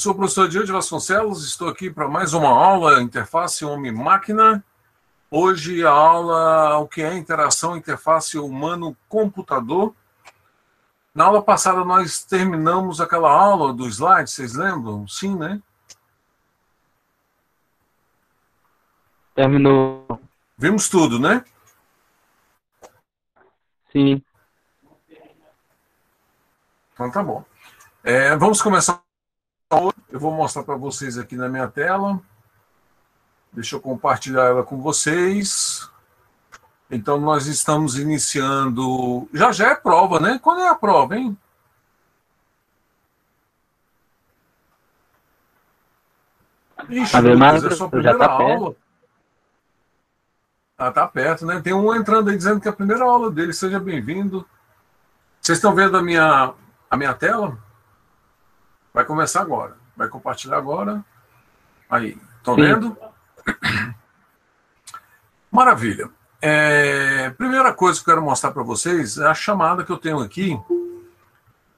Sou o professor Diante Vasconcelos, estou aqui para mais uma aula Interface Homem-Máquina. Hoje a aula o que é interação interface humano-computador. Na aula passada nós terminamos aquela aula do slide, vocês lembram? Sim, né? Terminou. Vimos tudo, né? Sim. Então tá bom. É, vamos começar eu vou mostrar para vocês aqui na minha tela. Deixa eu compartilhar ela com vocês. Então, nós estamos iniciando. Já já é prova, né? Quando é a prova, hein? Ixi, A Lucas, é a sua já primeira tá aula. Ah, tá perto, né? Tem um entrando aí dizendo que é a primeira aula dele. Seja bem-vindo. Vocês estão vendo a minha, a minha tela? Vai começar agora. Vai compartilhar agora. Aí, estão vendo? Maravilha. É, primeira coisa que eu quero mostrar para vocês é a chamada que eu tenho aqui.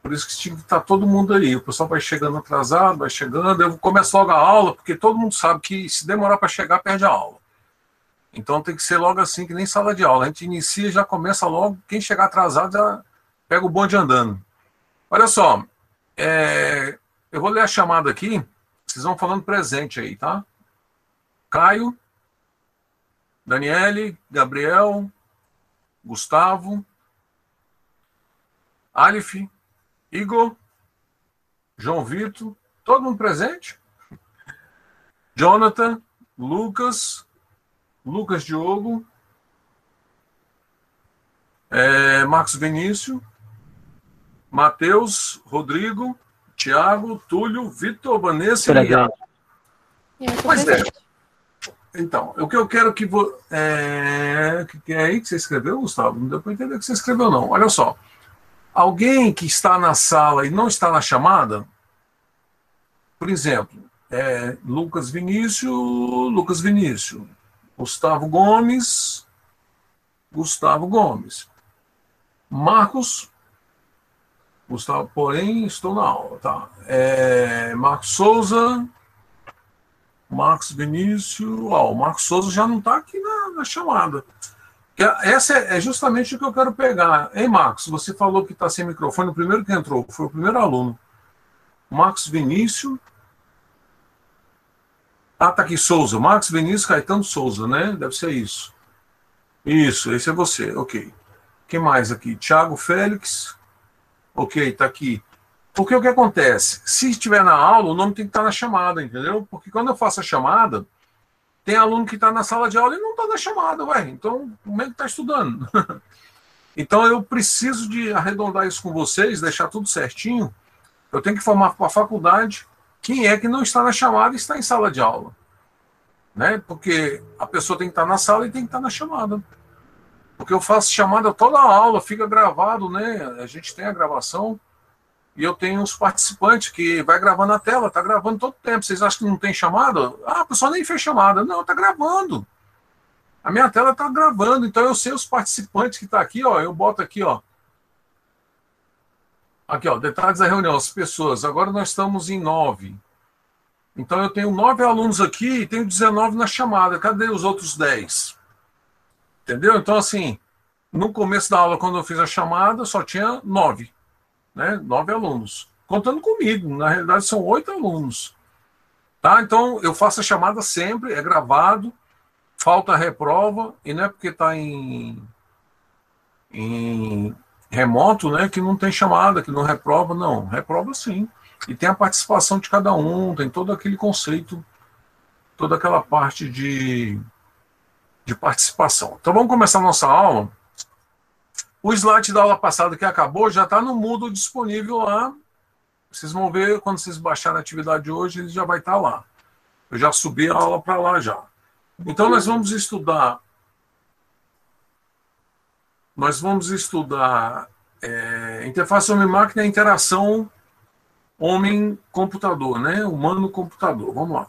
Por isso que tinha que estar todo mundo aí. O pessoal vai chegando atrasado, vai chegando. Eu começo logo a aula, porque todo mundo sabe que se demorar para chegar, perde a aula. Então tem que ser logo assim, que nem sala de aula. A gente inicia e já começa logo. Quem chegar atrasado já pega o bonde andando. Olha só, é, eu vou ler a chamada aqui. Vocês vão falando presente aí, tá? Caio, Daniele, Gabriel, Gustavo, Alif, Igor, João Vitor, todo mundo presente? Jonathan, Lucas, Lucas Diogo, é, Marcos Vinícius, Matheus, Rodrigo, Tiago, Túlio, Vitor, Vanessa e. Presente. Pois é. Então, o que eu quero que você. É... que- que é aí que você escreveu, Gustavo? Não deu para entender o que você escreveu, não. Olha só. Alguém que está na sala e não está na chamada, por exemplo, é Lucas Vinícius, Lucas Vinícius, Gustavo Gomes, Gustavo Gomes, Marcos, Gustavo, porém, estou na aula, tá? É, Marcos Souza, Marcos Vinícius, ó, o Marcos Souza já não está aqui na, na chamada. Essa é, é justamente o que eu quero pegar. Hein, Marcos? Você falou que está sem microfone, o primeiro que entrou, foi o primeiro aluno. Marcos Vinícius. Ah, tá aqui, Souza. Marcos Vinícius Caetano Souza, né? Deve ser isso. Isso, esse é você, ok. Quem mais aqui? Tiago Félix. Ok, tá aqui. Porque o que acontece? Se estiver na aula, o nome tem que estar na chamada, entendeu? Porque quando eu faço a chamada, tem aluno que está na sala de aula e não está na chamada, ué. Então, como é que está estudando? então, eu preciso de arredondar isso com vocês, deixar tudo certinho. Eu tenho que formar para a faculdade quem é que não está na chamada e está em sala de aula. Né? Porque a pessoa tem que estar na sala e tem que estar na chamada. Porque eu faço chamada toda a aula, fica gravado, né? A gente tem a gravação. E eu tenho os participantes que vai gravando a tela, tá gravando todo o tempo. Vocês acham que não tem chamada? Ah, a pessoa nem fez chamada. Não, tá gravando. A minha tela tá gravando, então eu sei os participantes que tá aqui, ó. Eu boto aqui, ó. Aqui, ó, detalhes da reunião, as pessoas. Agora nós estamos em nove. Então eu tenho nove alunos aqui e tenho 19 na chamada. Cadê os outros 10? Entendeu? Então, assim, no começo da aula, quando eu fiz a chamada, só tinha nove né? Nove alunos. Contando comigo, na realidade são oito alunos. Tá? Então eu faço a chamada sempre, é gravado, falta a reprova, e não é porque está em, em remoto, né, que não tem chamada, que não reprova, não. Reprova sim. E tem a participação de cada um, tem todo aquele conceito, toda aquela parte de de participação. Então vamos começar a nossa aula. O slide da aula passada que acabou já está no Moodle disponível lá. Vocês vão ver quando vocês baixarem a atividade de hoje, ele já vai estar tá lá. Eu já subi a aula para lá já. Então nós vamos estudar. Nós vamos estudar é, interface homem-máquina e interação homem-computador, né? Humano-computador. Vamos lá.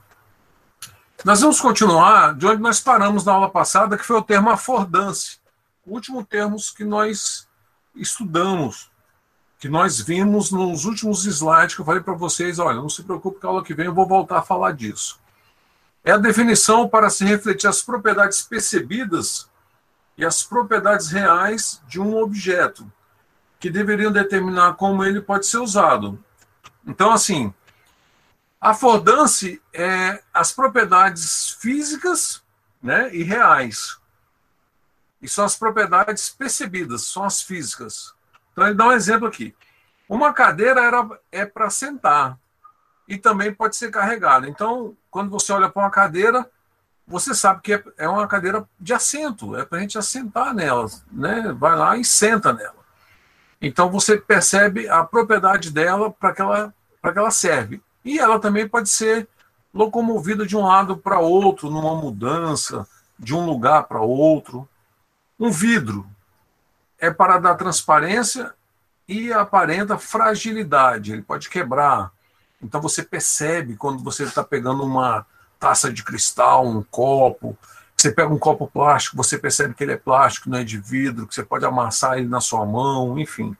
Nós vamos continuar de onde nós paramos na aula passada, que foi o termo affordance, o último termo que nós estudamos, que nós vimos nos últimos slides que eu falei para vocês. Olha, não se preocupe que a aula que vem eu vou voltar a falar disso. É a definição para se refletir as propriedades percebidas e as propriedades reais de um objeto, que deveriam determinar como ele pode ser usado. Então, assim, Afordance é as propriedades físicas né, e reais. E são as propriedades percebidas, são as físicas. Então, ele dá um exemplo aqui. Uma cadeira era, é para sentar e também pode ser carregada. Então, quando você olha para uma cadeira, você sabe que é, é uma cadeira de assento, é para a gente assentar nela, né? vai lá e senta nela. Então, você percebe a propriedade dela para que, que ela serve. E ela também pode ser locomovida de um lado para outro, numa mudança, de um lugar para outro. Um vidro é para dar transparência e aparenta fragilidade, ele pode quebrar. Então você percebe quando você está pegando uma taça de cristal, um copo, você pega um copo plástico, você percebe que ele é plástico, não é de vidro, que você pode amassar ele na sua mão, enfim.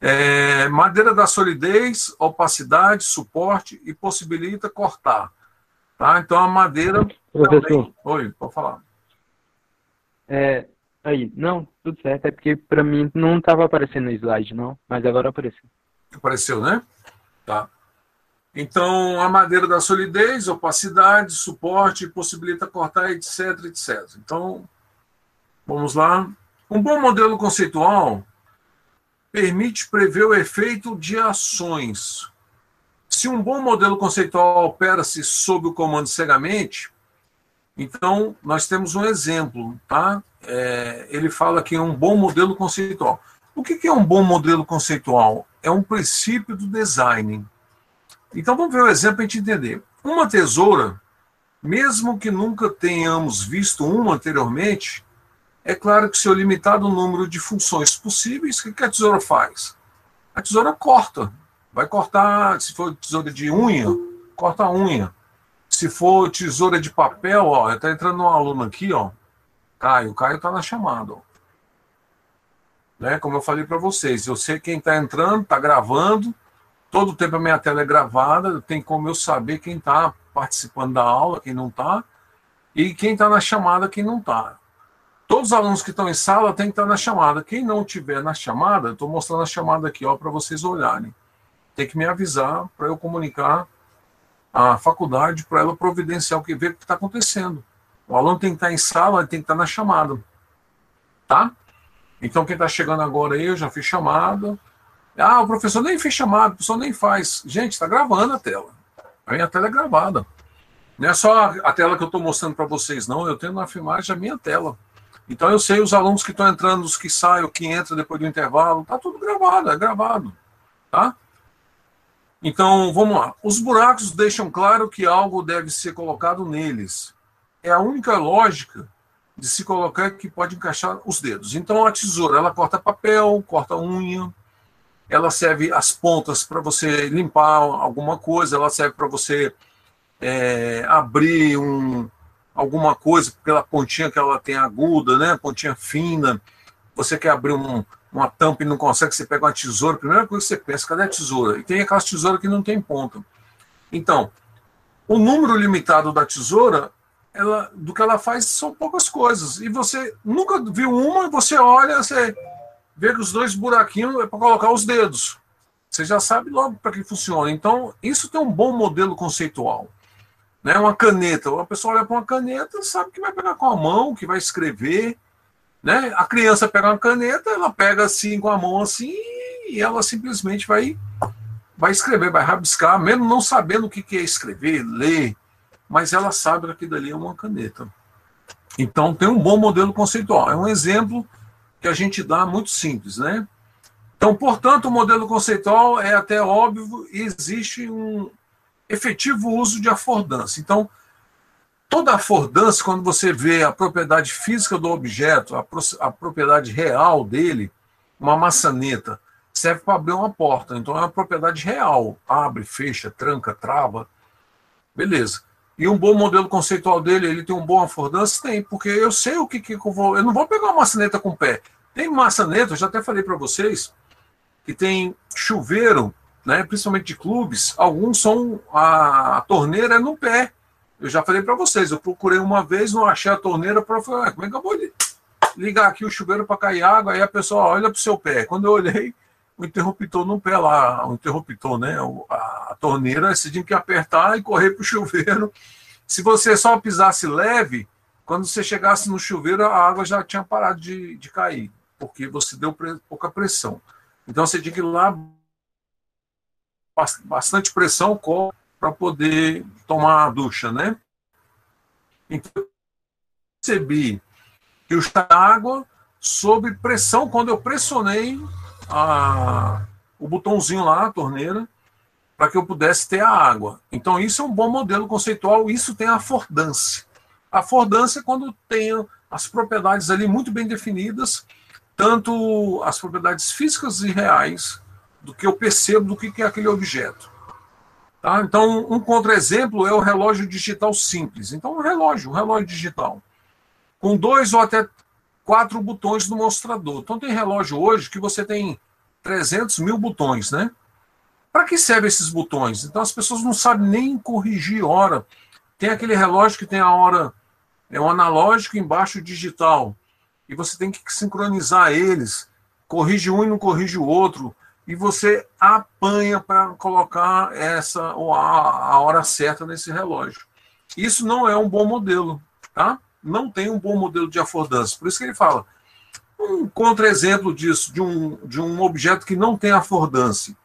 É, madeira da solidez, opacidade, suporte e possibilita cortar. Tá? Então a madeira. Professor. Também... Oi, pode falar. É, aí, não, tudo certo. É porque para mim não estava aparecendo no slide, não, mas agora apareceu. Apareceu, né? Tá. Então, a madeira da solidez, opacidade, suporte, possibilita cortar, etc, etc. Então, vamos lá. Um bom modelo conceitual permite prever o efeito de ações. Se um bom modelo conceitual opera-se sob o comando cegamente, então nós temos um exemplo, tá? É, ele fala que é um bom modelo conceitual. O que é um bom modelo conceitual? É um princípio do design. Então vamos ver o exemplo para a gente entender. Uma tesoura, mesmo que nunca tenhamos visto uma anteriormente, é claro que se eu limitar o número de funções possíveis, o que a tesoura faz? A tesoura corta. Vai cortar, se for tesoura de unha, corta a unha. Se for tesoura de papel, ó, está entrando um aluno aqui, ó, Caio. Caio está na chamada, ó. Né? Como eu falei para vocês, eu sei quem está entrando, está gravando. Todo o tempo a minha tela é gravada, tem como eu saber quem está participando da aula, quem não está, e quem está na chamada, quem não está. Todos os alunos que estão em sala têm que estar na chamada. Quem não tiver na chamada, estou mostrando a chamada aqui para vocês olharem. Tem que me avisar para eu comunicar à faculdade para ela providenciar o que ver o que está acontecendo. O aluno tem que estar em sala, tem que estar na chamada. Tá? Então, quem está chegando agora aí, eu já fiz chamada. Ah, o professor nem fez chamada, o professor nem faz. Gente, está gravando a tela. A minha tela é gravada. Não é só a tela que eu estou mostrando para vocês, não. Eu tenho na filmagem a minha tela. Então eu sei os alunos que estão entrando, os que saem, o que entra depois do intervalo, tá tudo gravado, é gravado, tá? Então, vamos lá. Os buracos deixam claro que algo deve ser colocado neles. É a única lógica de se colocar que pode encaixar os dedos. Então, a tesoura, ela corta papel, corta unha, ela serve as pontas para você limpar alguma coisa, ela serve para você é, abrir um, alguma coisa, pela pontinha que ela tem aguda, né? Pontinha fina. Você quer abrir um, uma tampa e não consegue, você pega uma tesoura, primeira coisa que você pensa, cadê a tesoura? E tem aquelas tesouras que não tem ponta. Então, o número limitado da tesoura, ela, do que ela faz são poucas coisas. E você nunca viu uma, você olha, você vê que os dois buraquinhos é para colocar os dedos. Você já sabe logo para que funciona. Então, isso tem um bom modelo conceitual né, uma caneta. A pessoa olha para uma caneta, sabe que vai pegar com a mão, que vai escrever. Né? A criança pega uma caneta, ela pega assim com a mão assim e ela simplesmente vai, vai escrever, vai rabiscar, mesmo não sabendo o que é escrever, ler, mas ela sabe que aquilo ali é uma caneta. Então, tem um bom modelo conceitual. É um exemplo que a gente dá muito simples, né? Então, portanto, o modelo conceitual é até óbvio e existe um efetivo uso de afordância. Então, toda afordância, quando você vê a propriedade física do objeto, a, a propriedade real dele, uma maçaneta, serve para abrir uma porta. Então, é uma propriedade real. Abre, fecha, tranca, trava. Beleza. E um bom modelo conceitual dele, ele tem um bom afordância? Tem, porque eu sei o que, que eu vou. Eu não vou pegar uma maçaneta com o pé. Tem maçaneta, eu já até falei para vocês, que tem chuveiro, né, principalmente de clubes, alguns são a, a torneira é no pé. Eu já falei para vocês, eu procurei uma vez, não achei a torneira, para falar, como é que eu vou ligar aqui o chuveiro para cair água? Aí a pessoa olha para o seu pé. Quando eu olhei, o interruptor no pé lá, o interruptor, né, a, a torneira, você tinha que apertar e correr para o chuveiro. Se você só pisasse leve, quando você chegasse no chuveiro, a água já tinha parado de, de cair, porque você deu pouca pressão. Então você tinha que ir lá bastante pressão para poder tomar a ducha, né? Então eu percebi que o água sob pressão quando eu pressionei a, o botãozinho lá, a torneira, para que eu pudesse ter a água. Então isso é um bom modelo conceitual, isso tem a afordância. A afordância é quando tem as propriedades ali muito bem definidas tanto as propriedades físicas e reais do que eu percebo do que é aquele objeto. Tá? Então, um contra-exemplo é o relógio digital simples. Então, um relógio, um relógio digital, com dois ou até quatro botões no mostrador. Então, tem relógio hoje que você tem 300 mil botões, né? Para que servem esses botões? Então, as pessoas não sabem nem corrigir hora. Tem aquele relógio que tem a hora, é um analógico embaixo digital e você tem que sincronizar eles, corrige um e não corrige o outro, e você apanha para colocar essa a hora certa nesse relógio. Isso não é um bom modelo, tá? Não tem um bom modelo de afordância. Por isso que ele fala. Um contra-exemplo disso, de um, de um objeto que não tem afordância.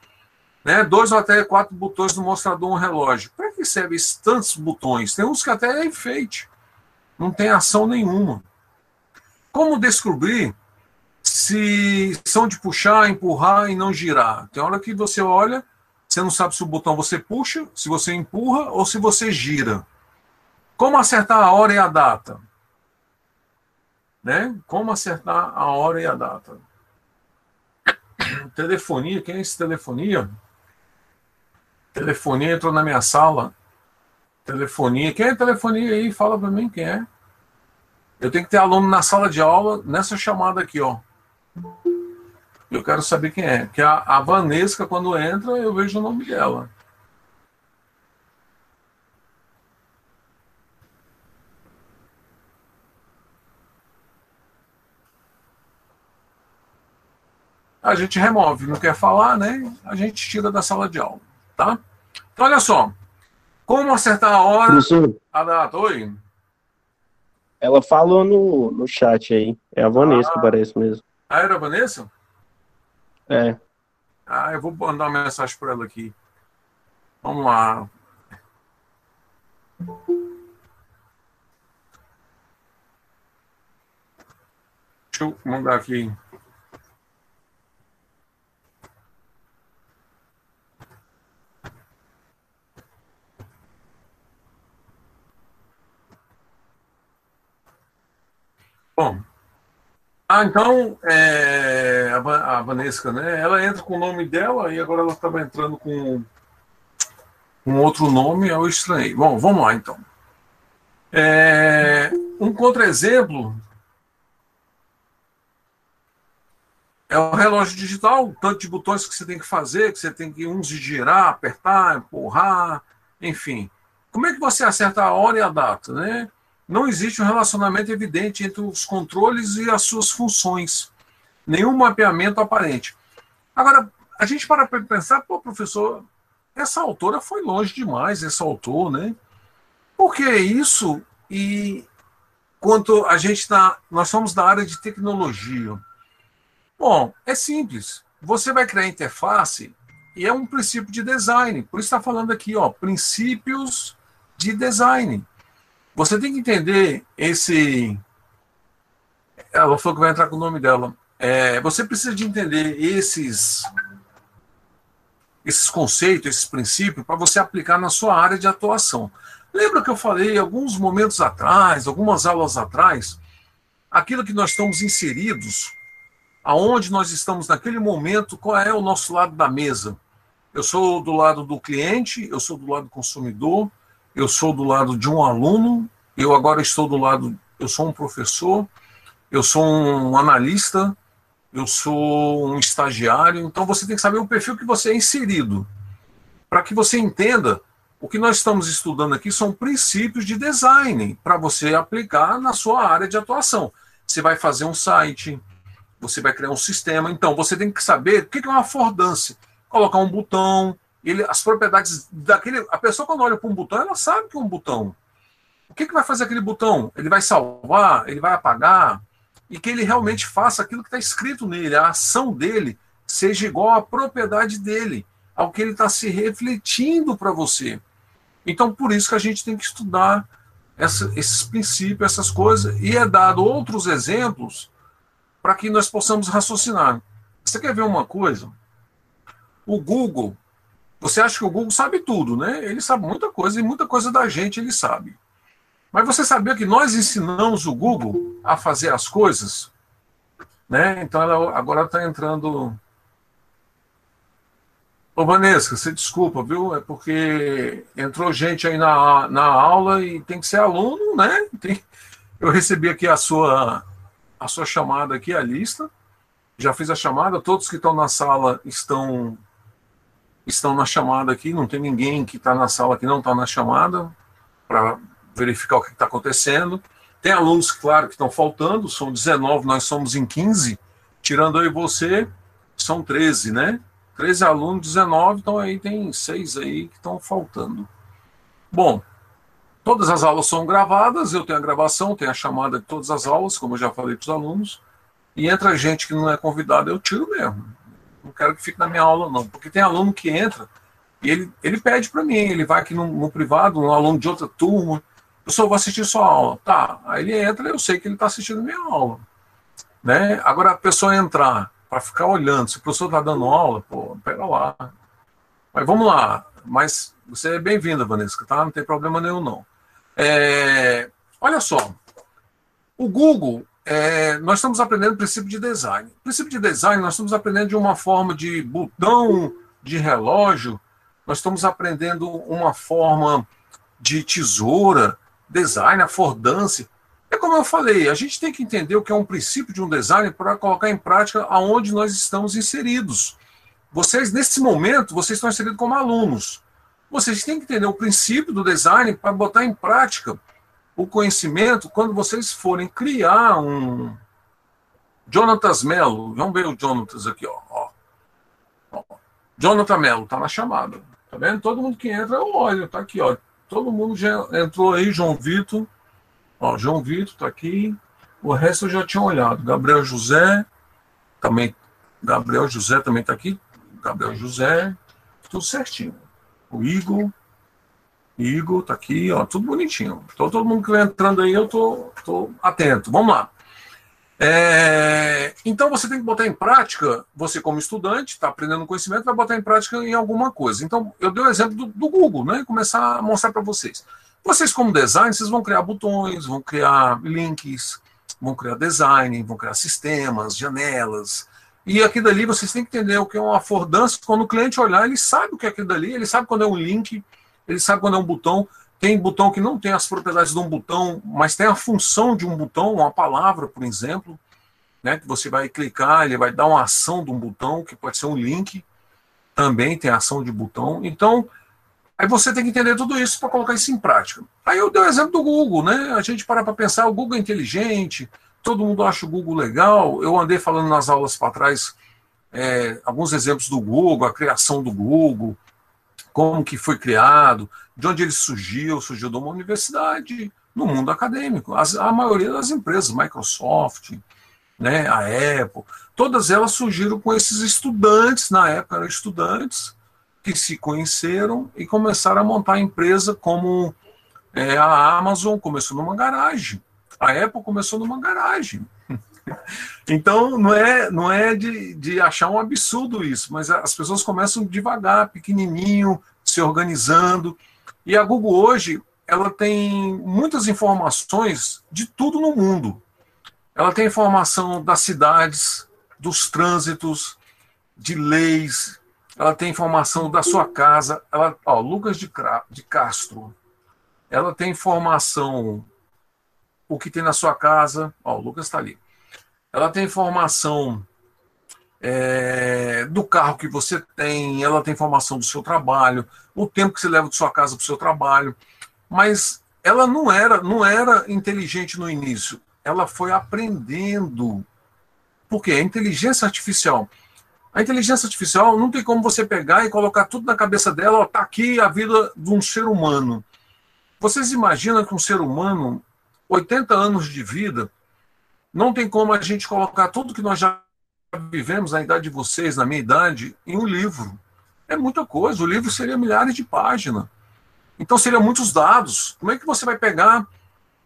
Né? Dois ou até quatro botões no mostrador um relógio. Para que servem tantos botões? Tem uns que até é enfeite. Não tem ação nenhuma. Como descobrir se são de puxar, empurrar e não girar? Tem hora que você olha, você não sabe se o botão você puxa, se você empurra ou se você gira. Como acertar a hora e a data? Né? Como acertar a hora e a data? Telefonia, quem é esse telefonia? Telefonia entrou na minha sala. Telefonia, quem é telefonia aí? Fala para mim quem é. Eu tenho que ter aluno na sala de aula nessa chamada aqui, ó. Eu quero saber quem é. Que a, a Vanesca, quando entra, eu vejo o nome dela. a gente remove. Não quer falar, né? A gente tira da sala de aula, tá? Então, olha só. Como acertar a hora, Professor. a data? Oi? Ela falou no, no chat aí. É a Vanessa Ah. parece mesmo. Ah, era a Vanessa? É. Ah, eu vou mandar uma mensagem para ela aqui. Vamos lá. Deixa eu mandar aqui. Bom, ah, então, é, a, Va- a Vanessa, né? Ela entra com o nome dela e agora ela estava entrando com um outro nome, eu estranhei. Bom, vamos lá então. É, um contra-exemplo é o relógio digital, tanto de botões que você tem que fazer, que você tem que uns girar, apertar, empurrar, enfim. Como é que você acerta a hora e a data, né? Não existe um relacionamento evidente entre os controles e as suas funções. Nenhum mapeamento aparente. Agora, a gente para pensar, pô, professor, essa autora foi longe demais, esse autor, né? Por que isso? E quanto a gente está. Nós somos da área de tecnologia. Bom, é simples. Você vai criar interface e é um princípio de design. Por isso está falando aqui, ó, princípios de design. Você tem que entender esse. Ela falou que vai entrar com o nome dela. É, você precisa de entender esses esses conceitos, esses princípios, para você aplicar na sua área de atuação. Lembra que eu falei alguns momentos atrás, algumas aulas atrás, aquilo que nós estamos inseridos, aonde nós estamos naquele momento, qual é o nosso lado da mesa? Eu sou do lado do cliente, eu sou do lado do consumidor, eu sou do lado de um aluno, eu agora estou do lado, eu sou um professor, eu sou um analista, eu sou um estagiário, então você tem que saber o perfil que você é inserido. Para que você entenda, o que nós estamos estudando aqui são princípios de design para você aplicar na sua área de atuação. Você vai fazer um site, você vai criar um sistema, então você tem que saber o que é uma affordance. Colocar um botão, ele, as propriedades daquele. A pessoa, quando olha para um botão, ela sabe que é um botão. O que, que vai fazer aquele botão? Ele vai salvar? Ele vai apagar? e que ele realmente faça aquilo que está escrito nele, a ação dele seja igual à propriedade dele, ao que ele está se refletindo para você. Então, por isso que a gente tem que estudar essa, esses princípios, essas coisas, e é dado outros exemplos para que nós possamos raciocinar. Você quer ver uma coisa? O Google, você acha que o Google sabe tudo, né? Ele sabe muita coisa e muita coisa da gente ele sabe. Mas você sabia que nós ensinamos o Google a fazer as coisas? Né? Então ela agora está entrando. Ô Vanessa, você desculpa, viu? É porque entrou gente aí na, na aula e tem que ser aluno, né? Tem... Eu recebi aqui a sua, a sua chamada aqui, a lista. Já fiz a chamada, todos que estão na sala estão estão na chamada aqui, não tem ninguém que está na sala que não está na chamada para verificar o que está acontecendo. Tem alunos, claro, que estão faltando, são 19, nós somos em 15, tirando aí você, são 13, né? 13 alunos, 19, então aí tem seis aí que estão faltando. Bom, todas as aulas são gravadas, eu tenho a gravação, tenho a chamada de todas as aulas, como eu já falei para os alunos, e entra gente que não é convidada, eu tiro mesmo. Não quero que fique na minha aula, não, porque tem aluno que entra e ele, ele pede para mim, ele vai aqui no, no privado, um aluno de outra turma, professor, vou assistir sua aula. Tá, aí ele entra, eu sei que ele está assistindo minha aula. Né? Agora, a pessoa entrar para ficar olhando, se o professor está dando aula, pô, pega lá. Mas vamos lá. Mas você é bem-vinda, Vanessa, tá? Não tem problema nenhum, não. É, olha só. O Google, é, nós estamos aprendendo princípio de design. O princípio de design, nós estamos aprendendo de uma forma de botão de relógio, nós estamos aprendendo uma forma de tesoura, design, affordance. É como eu falei, a gente tem que entender o que é um princípio de um design para colocar em prática aonde nós estamos inseridos. Vocês, nesse momento, vocês estão inseridos como alunos. Vocês têm que entender o princípio do design para botar em prática o conhecimento quando vocês forem criar um. Jonatas Mello, vamos ver o Jonatas aqui, ó. ó. Jonathan Mello, tá na chamada. Tá vendo? Todo mundo que entra, olha, tá aqui, ó. Todo mundo já entrou aí, João Vitor. Ó, João Vitor está aqui. O resto eu já tinha olhado. Gabriel José, também. Gabriel José também está aqui. Gabriel José, tudo certinho. O Igor, Está aqui, ó, tudo bonitinho. Então, todo mundo que vai entrando aí, eu tô, tô atento. Vamos lá. É, então você tem que botar em prática, você como estudante, está aprendendo conhecimento, vai botar em prática em alguma coisa. Então, eu dei o exemplo do, do Google, né? Começar a mostrar para vocês. Vocês, como design, vocês vão criar botões, vão criar links, vão criar design, vão criar sistemas, janelas. E aqui dali vocês têm que entender o que é uma affordance. Quando o cliente olhar, ele sabe o que é aquilo dali, ele sabe quando é um link, ele sabe quando é um botão. Tem botão que não tem as propriedades de um botão, mas tem a função de um botão, uma palavra, por exemplo, né, que você vai clicar, ele vai dar uma ação de um botão, que pode ser um link, também tem ação de botão. Então, aí você tem que entender tudo isso para colocar isso em prática. Aí eu dei o exemplo do Google, né? A gente para para pensar, o Google é inteligente, todo mundo acha o Google legal. Eu andei falando nas aulas para trás é, alguns exemplos do Google, a criação do Google, como que foi criado, de onde ele surgiu, surgiu de uma universidade, no mundo acadêmico. As, a maioria das empresas, Microsoft, né, a Apple, todas elas surgiram com esses estudantes, na época eram estudantes, que se conheceram e começaram a montar a empresa como É, a Amazon começou numa garagem. A Apple começou numa garagem. Então, não é, não é de, de achar um absurdo isso, mas as pessoas começam devagar, pequenininho, se organizando. E a Google hoje, ela tem muitas informações de tudo no mundo. Ela tem informação das cidades, dos trânsitos, de leis, ela tem informação da sua casa. Ela, ó, Lucas de, de Castro, ela tem informação o que tem na sua casa. Ó, o Lucas está ali. Ela tem informação é, do carro que você tem, ela tem informação do seu trabalho, o tempo que você leva de sua casa para o seu trabalho. Mas ela não era, não era inteligente no início. Ela foi aprendendo. Porque a inteligência artificial. A inteligência artificial não tem como você pegar e colocar tudo na cabeça dela, ó, tá aqui a vida de um ser humano. Vocês imaginam que um ser humano, 80 anos de vida, não tem como a gente colocar tudo que nós já vivemos na idade de vocês, na minha idade, em um livro. É muita coisa. O livro seria milhares de páginas. Então, seriam muitos dados. Como é que você vai pegar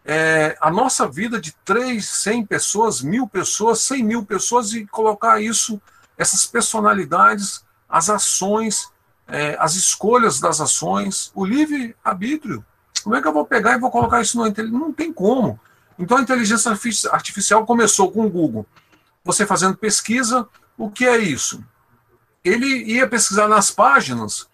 é, a nossa vida de 3, 100 pessoas, mil pessoas, 100 mil pessoas e colocar isso, essas personalidades, as ações, é, as escolhas das ações, o livre-arbítrio? Como é que eu vou pegar e vou colocar isso no Não tem como. Então a inteligência artificial começou com o Google. Você fazendo pesquisa, o que é isso? Ele ia pesquisar nas páginas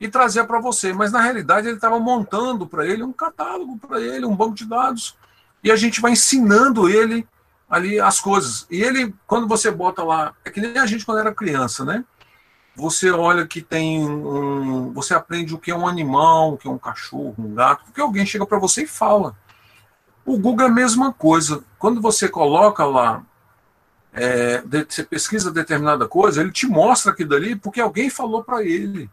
e trazer para você, mas na realidade ele estava montando para ele um catálogo para ele, um banco de dados, e a gente vai ensinando ele ali as coisas. E ele, quando você bota lá, é que nem a gente quando era criança, né? Você olha que tem um, você aprende o que é um animal, o que é um cachorro, um gato, porque alguém chega para você e fala. O Google é a mesma coisa. Quando você coloca lá, é, você pesquisa determinada coisa, ele te mostra aquilo dali porque alguém falou para ele.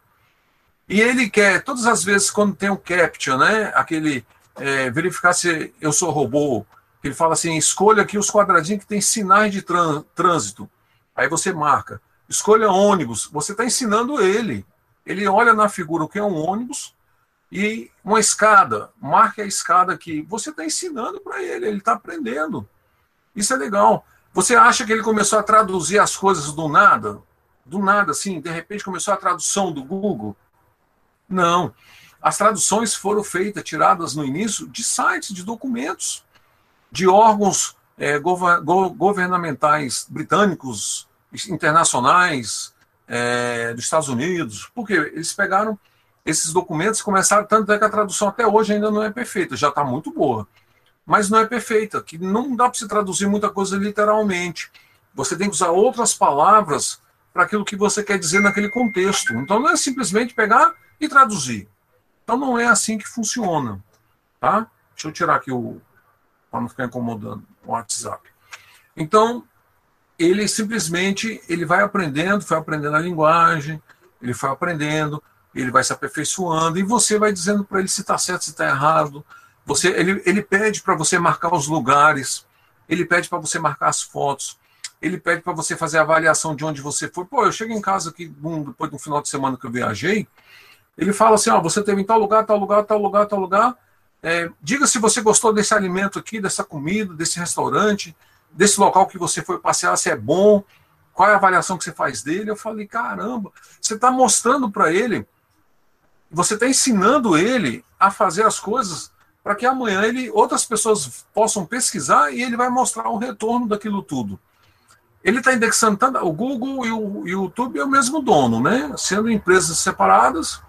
E ele quer, todas as vezes, quando tem um captcha, né, aquele é, verificar se eu sou robô, ele fala assim: escolha aqui os quadradinhos que tem sinais de trânsito. Aí você marca. Escolha ônibus. Você está ensinando ele. Ele olha na figura o que é um ônibus, e uma escada, marque a escada que você está ensinando para ele, ele está aprendendo. Isso é legal. Você acha que ele começou a traduzir as coisas do nada? Do nada, assim, de repente começou a tradução do Google? Não. As traduções foram feitas, tiradas no início, de sites, de documentos, de órgãos é, governamentais britânicos, internacionais, é, dos Estados Unidos, porque eles pegaram esses documentos começaram, tanto é que a tradução até hoje ainda não é perfeita, já está muito boa. Mas não é perfeita, que não dá para se traduzir muita coisa literalmente. Você tem que usar outras palavras para aquilo que você quer dizer naquele contexto. Então não é simplesmente pegar e traduzir. Então não é assim que funciona. Tá? Deixa eu tirar aqui o. para não ficar incomodando o WhatsApp. Então, ele simplesmente ele vai aprendendo, foi aprendendo a linguagem, ele foi aprendendo, ele vai se aperfeiçoando e você vai dizendo para ele se está certo, se está errado. Você, ele, ele pede para você marcar os lugares, ele pede para você marcar as fotos, ele pede para você fazer a avaliação de onde você foi. Pô, eu chego em casa aqui depois de um final de semana que eu viajei, ele fala assim: ó, você teve em tal lugar, tal lugar, tal lugar, tal lugar. É, diga se você gostou desse alimento aqui, dessa comida, desse restaurante, desse local que você foi passear, se é bom, qual é a avaliação que você faz dele. Eu falei: caramba, você está mostrando para ele você está ensinando ele a fazer as coisas para que amanhã ele, outras pessoas possam pesquisar e ele vai mostrar o retorno daquilo tudo. Ele está indexando tanto, o Google e o, YouTube é o mesmo dono, né? Sendo empresas separadas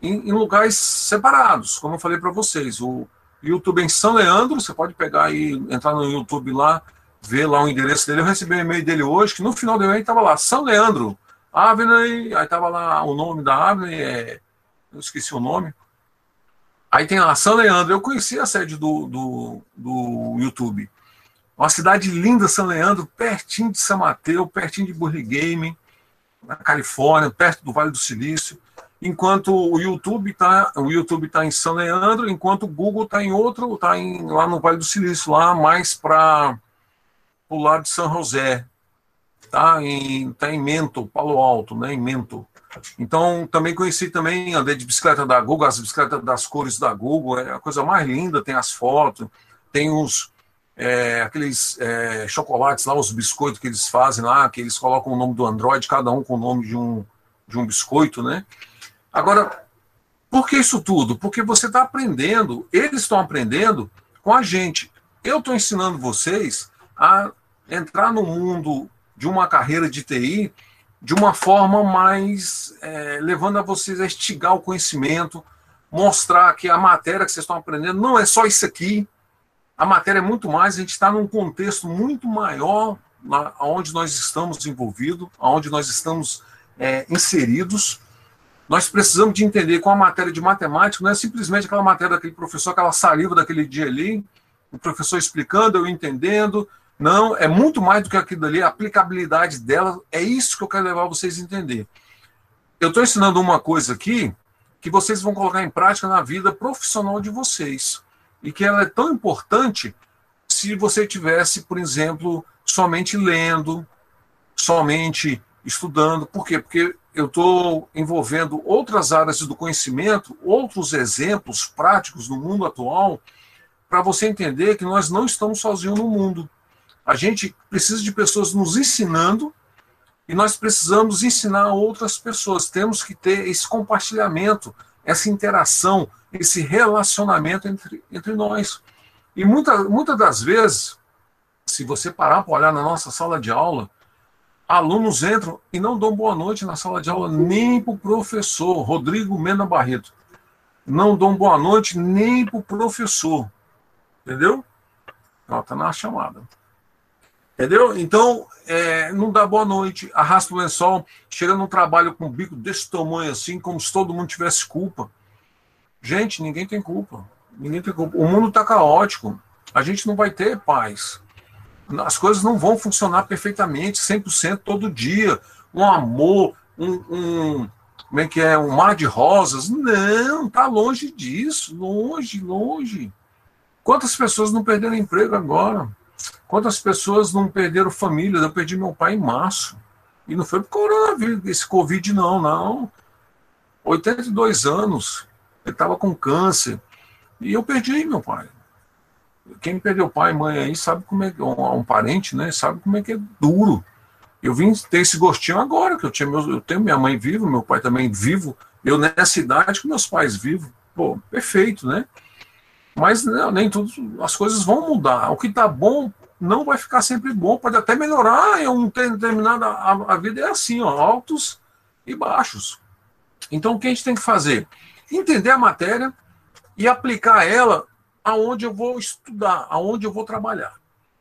em, em lugares separados, como eu falei para vocês. O YouTube é em São Leandro, você pode pegar e entrar no YouTube lá, ver lá o endereço dele. Eu recebi um e-mail dele hoje, que no final do e-mail estava lá, São Leandro, Avenue, aí estava lá o nome da Avenue, é eu esqueci o nome. Aí tem lá, São Leandro. Eu conheci a sede do, do, do YouTube. Uma cidade linda, São Leandro, pertinho de São Mateus, pertinho de Burlingame, na Califórnia, perto do Vale do Silício. Enquanto o YouTube está o YouTube tá em São Leandro, enquanto o Google está em outro, está lá no Vale do Silício, lá mais para o lado de São José. Está em, tá em Mento, Palo Alto, né, em Mento. Então, também conheci também, andei de bicicleta da Google, as bicicletas das cores da Google, é a coisa mais linda, tem as fotos, tem os é, aqueles é, chocolates lá, os biscoitos que eles fazem lá, que eles colocam o nome do Android, cada um com o nome de um, de um biscoito, né? Agora, por que isso tudo? Porque você está aprendendo, eles estão aprendendo com a gente. Eu estou ensinando vocês a entrar no mundo de uma carreira de TI de uma forma mais é, levando a vocês a estigar o conhecimento, mostrar que a matéria que vocês estão aprendendo não é só isso aqui. A matéria é muito mais, a gente está num contexto muito maior na, onde nós estamos envolvidos, onde nós estamos é, inseridos. Nós precisamos de entender com a matéria de matemática, não é simplesmente aquela matéria daquele professor, aquela saliva daquele dia ali, o professor explicando, eu entendendo. Não, é muito mais do que aquilo ali, a aplicabilidade dela, é isso que eu quero levar vocês a entender. Eu estou ensinando uma coisa aqui que vocês vão colocar em prática na vida profissional de vocês. E que ela é tão importante se você tivesse, por exemplo, somente lendo, somente estudando. Por quê? Porque eu estou envolvendo outras áreas do conhecimento, outros exemplos práticos no mundo atual, para você entender que nós não estamos sozinhos no mundo. A gente precisa de pessoas nos ensinando e nós precisamos ensinar outras pessoas. Temos que ter esse compartilhamento, essa interação, esse relacionamento entre, entre nós. E muitas muita das vezes, se você parar para olhar na nossa sala de aula, alunos entram e não dão boa noite na sala de aula nem para o professor, Rodrigo Mena Barreto. Não dão boa noite nem para o professor. Entendeu? Está na chamada. Entendeu? Então, é, não dá boa noite, arrasta o lençol, chega num trabalho com um bico desse tamanho assim, como se todo mundo tivesse culpa. Gente, ninguém tem culpa. Ninguém tem culpa. O mundo está caótico. A gente não vai ter paz as coisas não vão funcionar perfeitamente, 100% todo dia. Um amor, um, um, como é que é, um mar de rosas. Não, tá longe disso, longe, longe. Quantas pessoas não perderam emprego agora? Quantas pessoas não perderam família? Eu perdi meu pai em março. E não foi por coronavírus, esse Covid, não, não. 82 anos, ele estava com câncer. E eu perdi meu pai quem perdeu pai e mãe aí sabe como é um, um parente, né? Sabe como é que é duro. Eu vim ter esse gostinho agora, que eu tinha meus, eu tenho minha mãe viva, meu pai também vivo, eu nessa idade com meus pais vivos. Pô, perfeito, né? Mas não, nem tudo, as coisas vão mudar. O que tá bom não vai ficar sempre bom, pode até melhorar em um determinado. A, a vida é assim, ó, altos e baixos. Então o que a gente tem que fazer? Entender a matéria e aplicar ela aonde eu vou estudar, aonde eu vou trabalhar.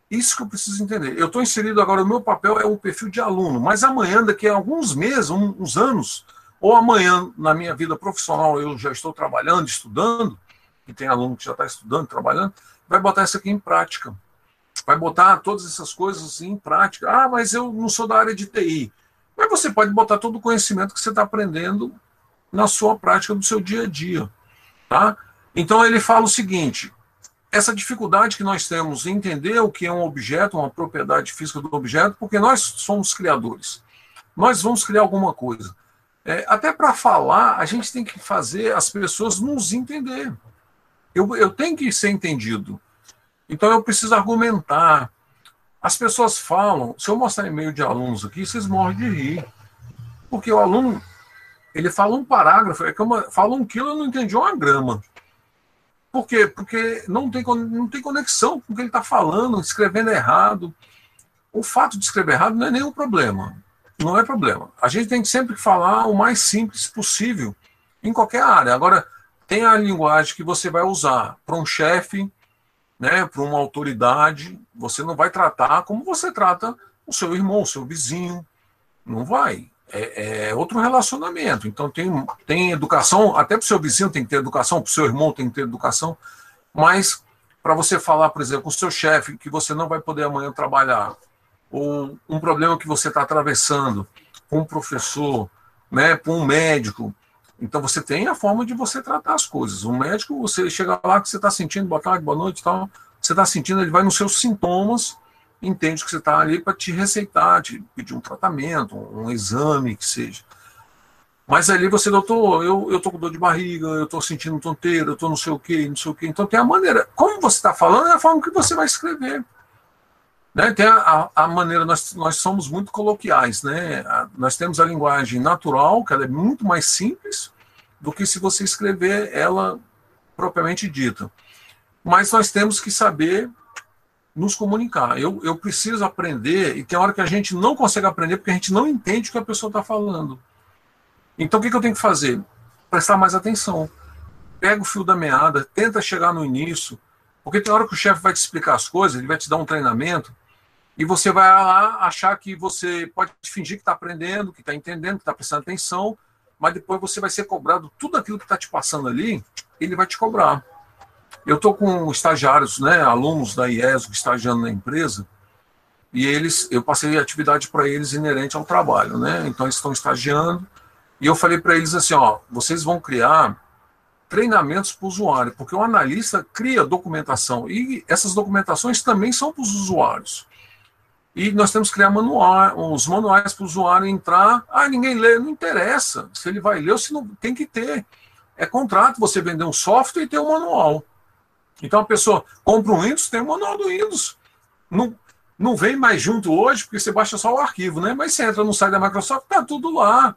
Isso que eu preciso entender. Eu estou inserido agora, o meu papel é o perfil de aluno, mas amanhã, daqui a alguns meses, uns anos, ou amanhã, na minha vida profissional, eu já estou trabalhando, estudando, e tem aluno que já está estudando, trabalhando, vai botar isso aqui em prática. Vai botar todas essas coisas em prática. Ah, mas eu não sou da área de TI. Mas você pode botar todo o conhecimento que você está aprendendo na sua prática do seu dia a dia. Tá? Então ele fala o seguinte: essa dificuldade que nós temos em entender o que é um objeto, uma propriedade física do objeto, porque nós somos criadores. Nós vamos criar alguma coisa. É, até para falar, a gente tem que fazer as pessoas nos entender. Eu, eu tenho que ser entendido. Então eu preciso argumentar. As pessoas falam, se eu mostrar e-mail de alunos aqui, vocês morrem de rir. Porque o aluno, ele fala um parágrafo, é como, fala um quilo, eu não entendi uma grama. Por quê? Porque não tem, não tem conexão com o que ele está falando, escrevendo errado. O fato de escrever errado não é nenhum problema. Não é problema. A gente tem que sempre falar o mais simples possível em qualquer área. Agora, tem a linguagem que você vai usar para um chefe, né, para uma autoridade. Você não vai tratar como você trata o seu irmão, o seu vizinho. Não vai é, é, outro relacionamento. Então tem, tem educação, até para o seu vizinho tem que ter educação, para o seu irmão tem que ter educação, mas para você falar, por exemplo, com o seu chefe que você não vai poder amanhã trabalhar, ou um problema que você está atravessando com um professor, né, com um médico, então você tem a forma de você tratar as coisas. O médico, você chega lá que você está sentindo, boa tarde, boa noite, tal, você está sentindo, ele vai nos seus sintomas entende que você está ali para te receitar, te pedir um tratamento, um exame que seja. Mas ali você, doutor, eu, eu tô com dor de barriga, eu tô sentindo tonteira, eu tô não sei o quê, não sei o quê. Então tem a maneira. Como você está falando, é a forma que você vai escrever. Né? Tem a, a, maneira, nós, nós somos muito coloquiais, né? A, nós temos a linguagem natural, que ela é muito mais simples do que se você escrever ela propriamente dita. Mas nós temos que saber nos comunicar. Eu, eu preciso aprender, e tem hora que a gente não consegue aprender porque a gente não entende o que a pessoa está falando. Então o que, que eu tenho que fazer? Prestar mais atenção. Pega o fio da meada, tenta chegar no início, porque tem hora que o chefe vai te explicar as coisas, ele vai te dar um treinamento, e você vai lá achar que você pode fingir que está aprendendo, que está entendendo, que está prestando atenção, mas depois você vai ser cobrado tudo aquilo que está te passando ali, ele vai te cobrar. Eu estou com estagiários, né, alunos da IESO estagiando na empresa, e eles, eu passei atividade para eles inerente ao trabalho, né? Então eles estão estagiando, e eu falei para eles assim, ó, vocês vão criar treinamentos para o usuário, porque o analista cria documentação e essas documentações também são para os usuários. E nós temos que criar manual, os manuais para o usuário entrar. Ah, ninguém lê, não interessa se ele vai ler ou se não tem que ter. É contrato você vender um software e ter um manual. Então a pessoa compra um Windows, tem o um manual do Windows. Não, não vem mais junto hoje, porque você baixa só o arquivo, né? Mas você entra no site da Microsoft, tá tudo lá.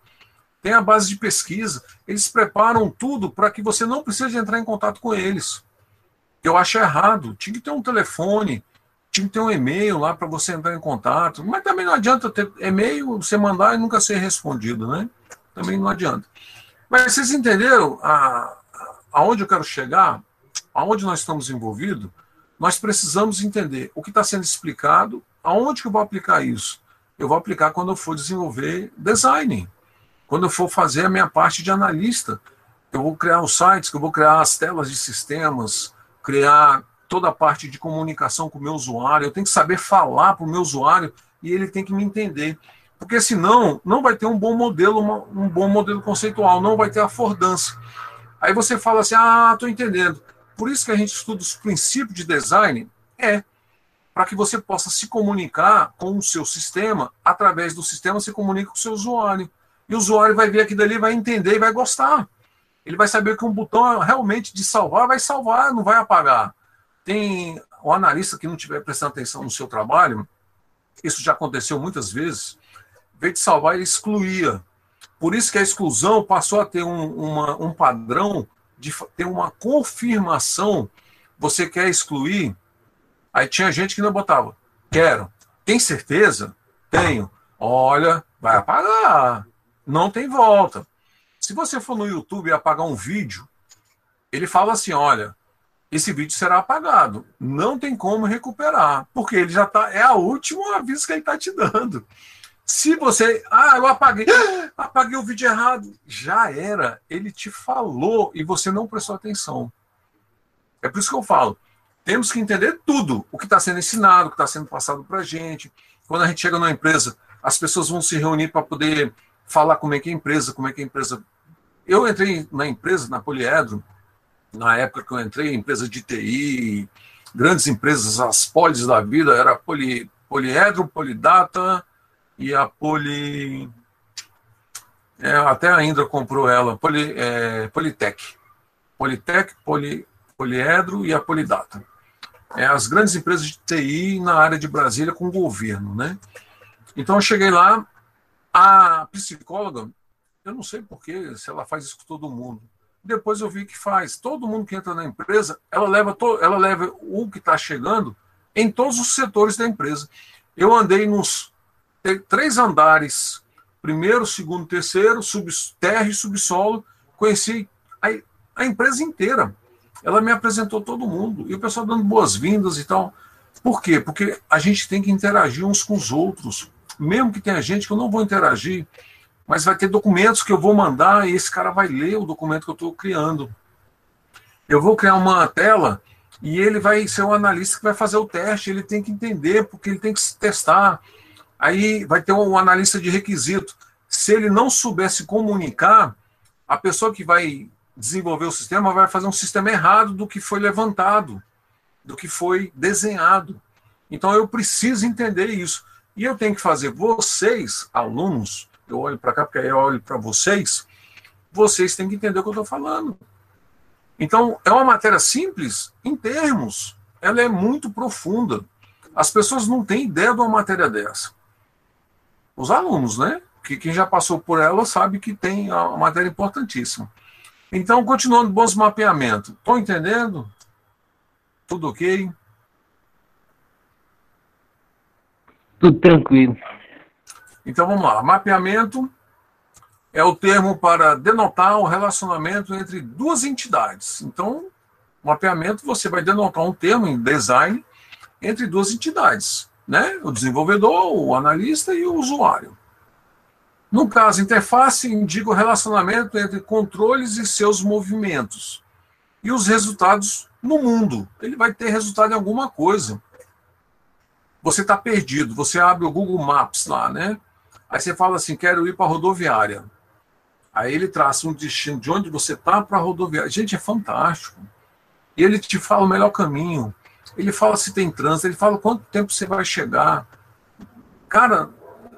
Tem a base de pesquisa. Eles preparam tudo para que você não precise entrar em contato com eles. Eu acho errado. Tinha que ter um telefone, tinha que ter um e-mail lá para você entrar em contato. Mas também não adianta ter e-mail, você mandar e nunca ser respondido, né? Também não adianta. Mas vocês entenderam a, aonde eu quero chegar? Aonde nós estamos envolvidos? Nós precisamos entender o que está sendo explicado, aonde que eu vou aplicar isso? Eu vou aplicar quando eu for desenvolver design, quando eu for fazer a minha parte de analista. Eu vou criar os sites, eu vou criar as telas de sistemas, criar toda a parte de comunicação com o meu usuário, eu tenho que saber falar para o meu usuário e ele tem que me entender. Porque senão não vai ter um bom modelo, um bom modelo conceitual, não vai ter a afordância. Aí você fala assim: ah, estou entendendo. Por isso que a gente estuda os princípios de design, é para que você possa se comunicar com o seu sistema, através do sistema você comunica com o seu usuário. E o usuário vai ver aquilo dali, vai entender e vai gostar. Ele vai saber que um botão realmente de salvar vai salvar, não vai apagar. Tem o analista que não estiver prestando atenção no seu trabalho, isso já aconteceu muitas vezes, vez de salvar, ele excluía. Por isso que a exclusão passou a ter um, uma, um padrão de ter uma confirmação. Você quer excluir? Aí tinha gente que não botava. Quero. Tem certeza? Tenho. Olha, vai apagar. Não tem volta. Se você for no YouTube e apagar um vídeo, ele fala assim: olha, esse vídeo será apagado. Não tem como recuperar, porque ele já está. É a última aviso que ele está te dando. Se você. Ah, eu apaguei. Apaguei o vídeo errado. Já era. Ele te falou e você não prestou atenção. É por isso que eu falo. Temos que entender tudo. O que está sendo ensinado, o que está sendo passado para a gente. Quando a gente chega numa empresa, as pessoas vão se reunir para poder falar como é que é a empresa, como é que é a empresa. Eu entrei na empresa, na Poliedro, na época que eu entrei, empresa de TI, grandes empresas, as polis da vida, era poli, Poliedro, Polidata e a Poli. É, até a Indra comprou ela, Poli, é, Politec. Politec, Poli, Poliedro e a Polidata. É, as grandes empresas de TI na área de Brasília com o governo, né? Então eu cheguei lá, a psicóloga, eu não sei porquê, se ela faz isso com todo mundo, depois eu vi que faz. Todo mundo que entra na empresa, ela leva, to, ela leva o que está chegando em todos os setores da empresa. Eu andei nos três andares, primeiro, segundo, terceiro, sub, terra e subsolo, conheci a, a empresa inteira. Ela me apresentou todo mundo, e o pessoal dando boas-vindas e tal. Por quê? Porque a gente tem que interagir uns com os outros. Mesmo que tenha gente que eu não vou interagir, mas vai ter documentos que eu vou mandar e esse cara vai ler o documento que eu estou criando. Eu vou criar uma tela e ele vai ser o analista que vai fazer o teste, ele tem que entender, porque ele tem que se testar. Aí vai ter um analista de requisito. Se ele não souber se comunicar, a pessoa que vai desenvolver o sistema vai fazer um sistema errado do que foi levantado, do que foi desenhado. Então eu preciso entender isso. E eu tenho que fazer vocês, alunos, eu olho para cá porque aí eu olho para vocês, vocês têm que entender o que eu estou falando. Então, é uma matéria simples em termos. Ela é muito profunda. As pessoas não têm ideia de uma matéria dessa. Os alunos, né? Que quem já passou por ela sabe que tem uma matéria importantíssima. Então, continuando, bons mapeamentos. Estão entendendo? Tudo ok? Tudo tranquilo. Então vamos lá. Mapeamento é o termo para denotar o relacionamento entre duas entidades. Então, mapeamento você vai denotar um termo em design entre duas entidades, né? O desenvolvedor, o analista e o usuário. No caso, interface indica o relacionamento entre controles e seus movimentos e os resultados no mundo. Ele vai ter resultado em alguma coisa você está perdido, você abre o Google Maps lá, né? Aí você fala assim, quero ir para a rodoviária. Aí ele traça um destino de onde você está para a rodoviária. Gente, é fantástico. E ele te fala o melhor caminho. Ele fala se tem trânsito, ele fala quanto tempo você vai chegar. Cara,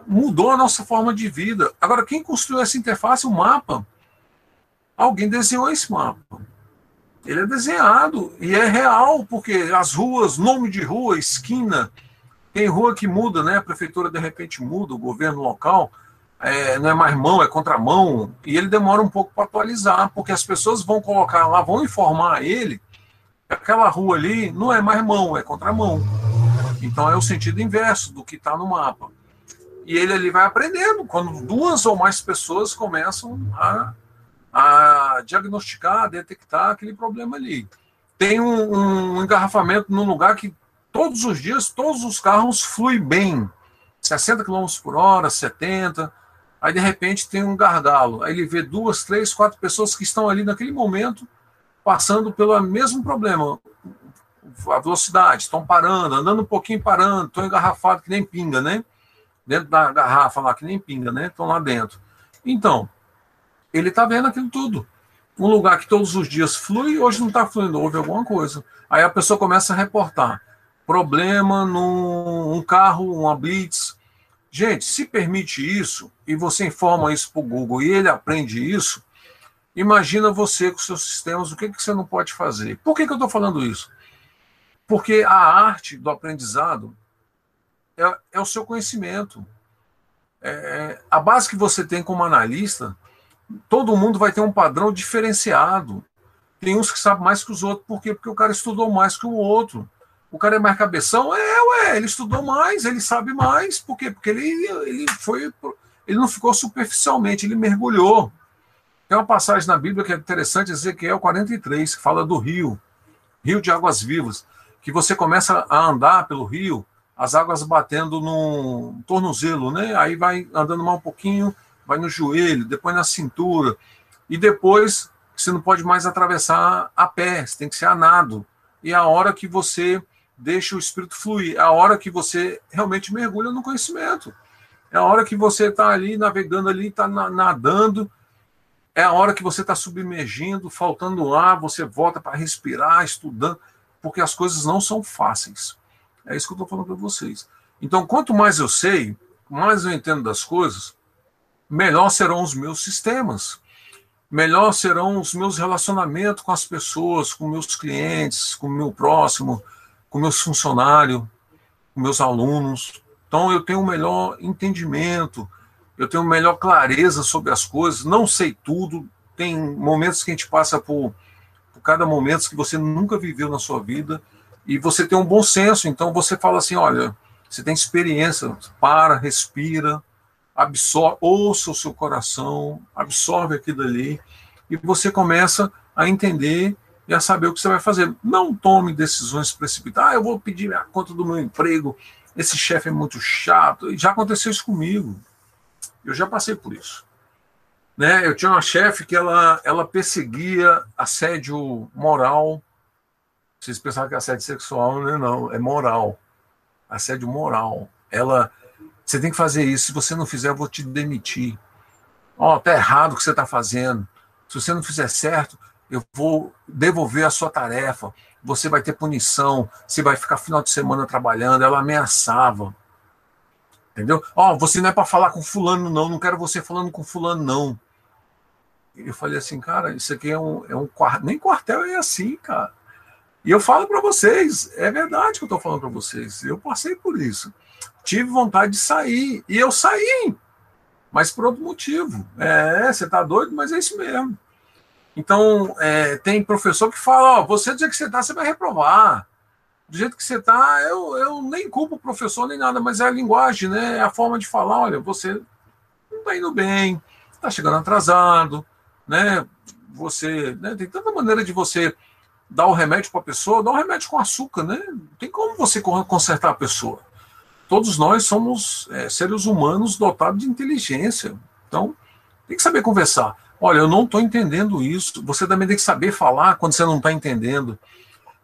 mudou a nossa forma de vida. Agora, quem construiu essa interface, o mapa? Alguém desenhou esse mapa. Ele é desenhado e é real, porque as ruas, nome de rua, esquina, tem rua que muda, né? A prefeitura de repente muda, o governo local é, não é mais mão, é contramão, e ele demora um pouco para atualizar, porque as pessoas vão colocar lá, vão informar ele que aquela rua ali não é mais mão, é contramão. Então é o sentido inverso do que está no mapa. E ele ali vai aprendendo quando duas ou mais pessoas começam a, a diagnosticar, a detectar aquele problema ali. Tem um, um engarrafamento num lugar que todos os dias, todos os carros fluem bem. 60 km por hora, 70. Aí, de repente, tem um gargalo. Aí ele vê duas, três, quatro pessoas que estão ali naquele momento passando pelo mesmo problema. A velocidade, estão parando, andando um pouquinho parando, estão engarrafados que nem pinga, né? Dentro da garrafa lá, que nem pinga, né? Estão lá dentro. Então, ele está vendo aquilo tudo. Um lugar que todos os dias flui, hoje não está fluindo, houve alguma coisa. Aí a pessoa começa a reportar problema num um carro, uma blitz. Gente, se permite isso e você informa isso para o Google e ele aprende isso, imagina você com seus sistemas, o que, que você não pode fazer. Por que, que eu estou falando isso? Porque a arte do aprendizado é, é o seu conhecimento. É, a base que você tem como analista, todo mundo vai ter um padrão diferenciado. Tem uns que sabem mais que os outros. Por quê? Porque o cara estudou mais que o outro. O cara é mais cabeção? É, ué, ele estudou mais, ele sabe mais. Por quê? Porque ele, ele foi. Ele não ficou superficialmente, ele mergulhou. Tem uma passagem na Bíblia que é interessante, Ezequiel 43, que fala do rio, rio de águas vivas, que você começa a andar pelo rio, as águas batendo no tornozelo, né? Aí vai andando mais um pouquinho, vai no joelho, depois na cintura, e depois você não pode mais atravessar a pé, você tem que ser a nado. E a hora que você deixa o espírito fluir. É a hora que você realmente mergulha no conhecimento. É a hora que você está ali navegando ali, está nadando. É a hora que você está submergindo, faltando ar, você volta para respirar, estudando, porque as coisas não são fáceis. É isso que eu estou falando para vocês. Então, quanto mais eu sei, mais eu entendo das coisas, melhor serão os meus sistemas, melhor serão os meus relacionamentos com as pessoas, com meus clientes, com o meu próximo, com meus funcionários, com meus alunos. Então eu tenho um melhor entendimento, eu tenho melhor clareza sobre as coisas, não sei tudo, tem momentos que a gente passa por, por cada momento que você nunca viveu na sua vida e você tem um bom senso, então você fala assim, olha, você tem experiência, para, respira, absorve, ouça o seu coração, absorve aquilo ali. E você começa a entender e a saber o que você vai fazer. Não tome decisões precipitadas. Ah, eu vou pedir a conta do meu emprego, esse chefe é muito chato. Já aconteceu isso comigo. Eu já passei por isso. Né? Eu tinha uma chefe que ela, ela perseguia assédio moral. Vocês pensavam que é assédio sexual, não é não, é moral. Assédio moral. Ela, você tem que fazer isso. Se você não fizer, eu vou te demitir. Ó, oh, tá errado o que você está fazendo. Se você não fizer certo, eu vou devolver a sua tarefa, você vai ter punição, você vai ficar final de semana trabalhando. Ela ameaçava. Entendeu? Ó, oh, você não é para falar com fulano, não. Não quero você falando com fulano, não. eu falei assim, cara, isso aqui é um, é um quartel, nem quartel é assim, cara. E eu falo para vocês, é verdade que eu estou falando para vocês. Eu passei por isso. Tive vontade de sair e eu saí, mas por outro motivo. É, você está doido, mas é isso mesmo. Então, é, tem professor que fala: ó, você do jeito que você está, você vai reprovar. Do jeito que você está, eu, eu nem culpo o professor nem nada, mas é a linguagem, né? É a forma de falar: olha, você não está indo bem, está chegando atrasado, né? Você né? tem tanta maneira de você dar o remédio para a pessoa, dar o remédio com açúcar, né? Não tem como você consertar a pessoa. Todos nós somos é, seres humanos dotados de inteligência. Então, tem que saber conversar. Olha, eu não estou entendendo isso. Você também tem que saber falar quando você não está entendendo.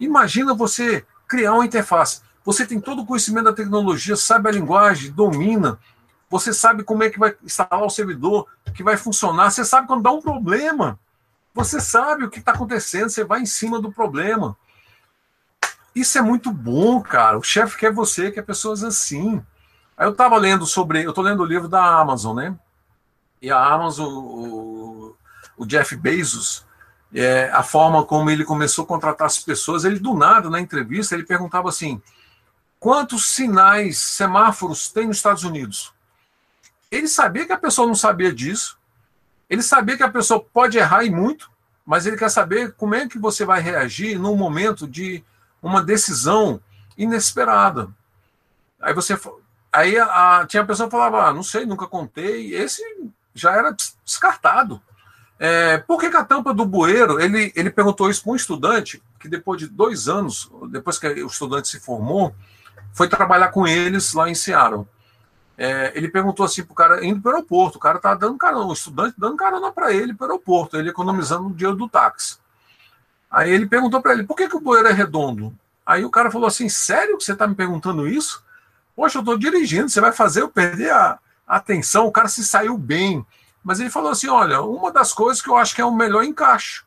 Imagina você criar uma interface. Você tem todo o conhecimento da tecnologia, sabe a linguagem, domina. Você sabe como é que vai instalar o servidor, que vai funcionar. Você sabe quando dá um problema. Você sabe o que está acontecendo, você vai em cima do problema. Isso é muito bom, cara. O chefe quer você, quer pessoas assim. Aí eu estava lendo sobre. Eu estou lendo o livro da Amazon, né? E a Amazon, o, o Jeff Bezos, é, a forma como ele começou a contratar as pessoas, ele do nada, na entrevista, ele perguntava assim: quantos sinais, semáforos tem nos Estados Unidos? Ele sabia que a pessoa não sabia disso. Ele sabia que a pessoa pode errar e muito, mas ele quer saber como é que você vai reagir num momento de uma decisão inesperada. Aí você aí a, a, tinha a pessoa que falava, ah, não sei, nunca contei. Esse já era descartado. É, por que, que, a tampa do bueiro? Ele, ele perguntou isso para um estudante que depois de dois anos, depois que o estudante se formou, foi trabalhar com eles lá em Seattle. É, ele perguntou assim pro cara, indo para o aeroporto, o cara tá dando carona, o estudante dando carona para ele para o aeroporto, ele economizando o dinheiro do táxi. Aí ele perguntou para ele, por que, que o bueiro é redondo? Aí o cara falou assim, sério que você está me perguntando isso? Poxa, eu estou dirigindo, você vai fazer eu perder a atenção, o cara se saiu bem. Mas ele falou assim, olha, uma das coisas que eu acho que é o melhor encaixe.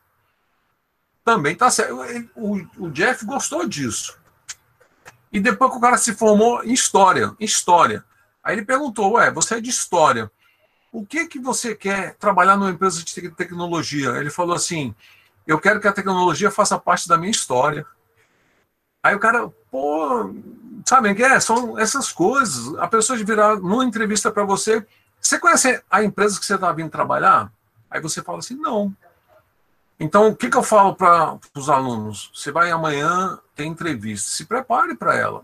Também tá certo. O, o Jeff gostou disso. E depois que o cara se formou em história, em história. Aí ele perguntou: Ué, você é de história. O que que você quer trabalhar numa empresa de tecnologia? Ele falou assim: Eu quero que a tecnologia faça parte da minha história. Aí o cara, pô, sabe é? São essas coisas. A pessoa de virar numa entrevista para você, você conhece a empresa que você está vindo trabalhar? Aí você fala assim, não. Então, o que, que eu falo para os alunos? Você vai amanhã ter entrevista, se prepare para ela.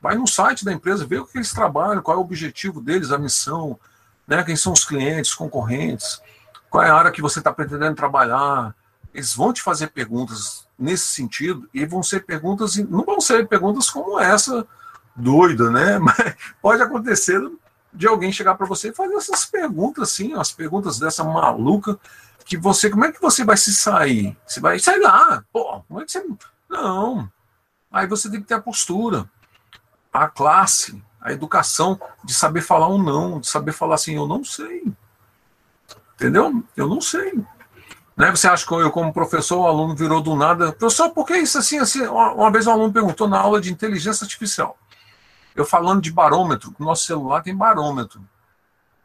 Vai no site da empresa, vê o que eles trabalham, qual é o objetivo deles, a missão, né, quem são os clientes, concorrentes, qual é a área que você está pretendendo trabalhar. Eles vão te fazer perguntas nesse sentido, e vão ser perguntas, não vão ser perguntas como essa doida, né? Mas pode acontecer de alguém chegar para você e fazer essas perguntas assim, as perguntas dessa maluca, que você, como é que você vai se sair? Você vai sair lá, pô, como é que você. Não. Aí você tem que ter a postura a classe, a educação de saber falar um não, de saber falar assim, eu não sei. Entendeu? Eu não sei. Né? Você acha que eu, como professor, o aluno virou do nada. Professor, por que isso assim, assim? Uma vez um aluno perguntou na aula de inteligência artificial. Eu falando de barômetro, o nosso celular tem barômetro.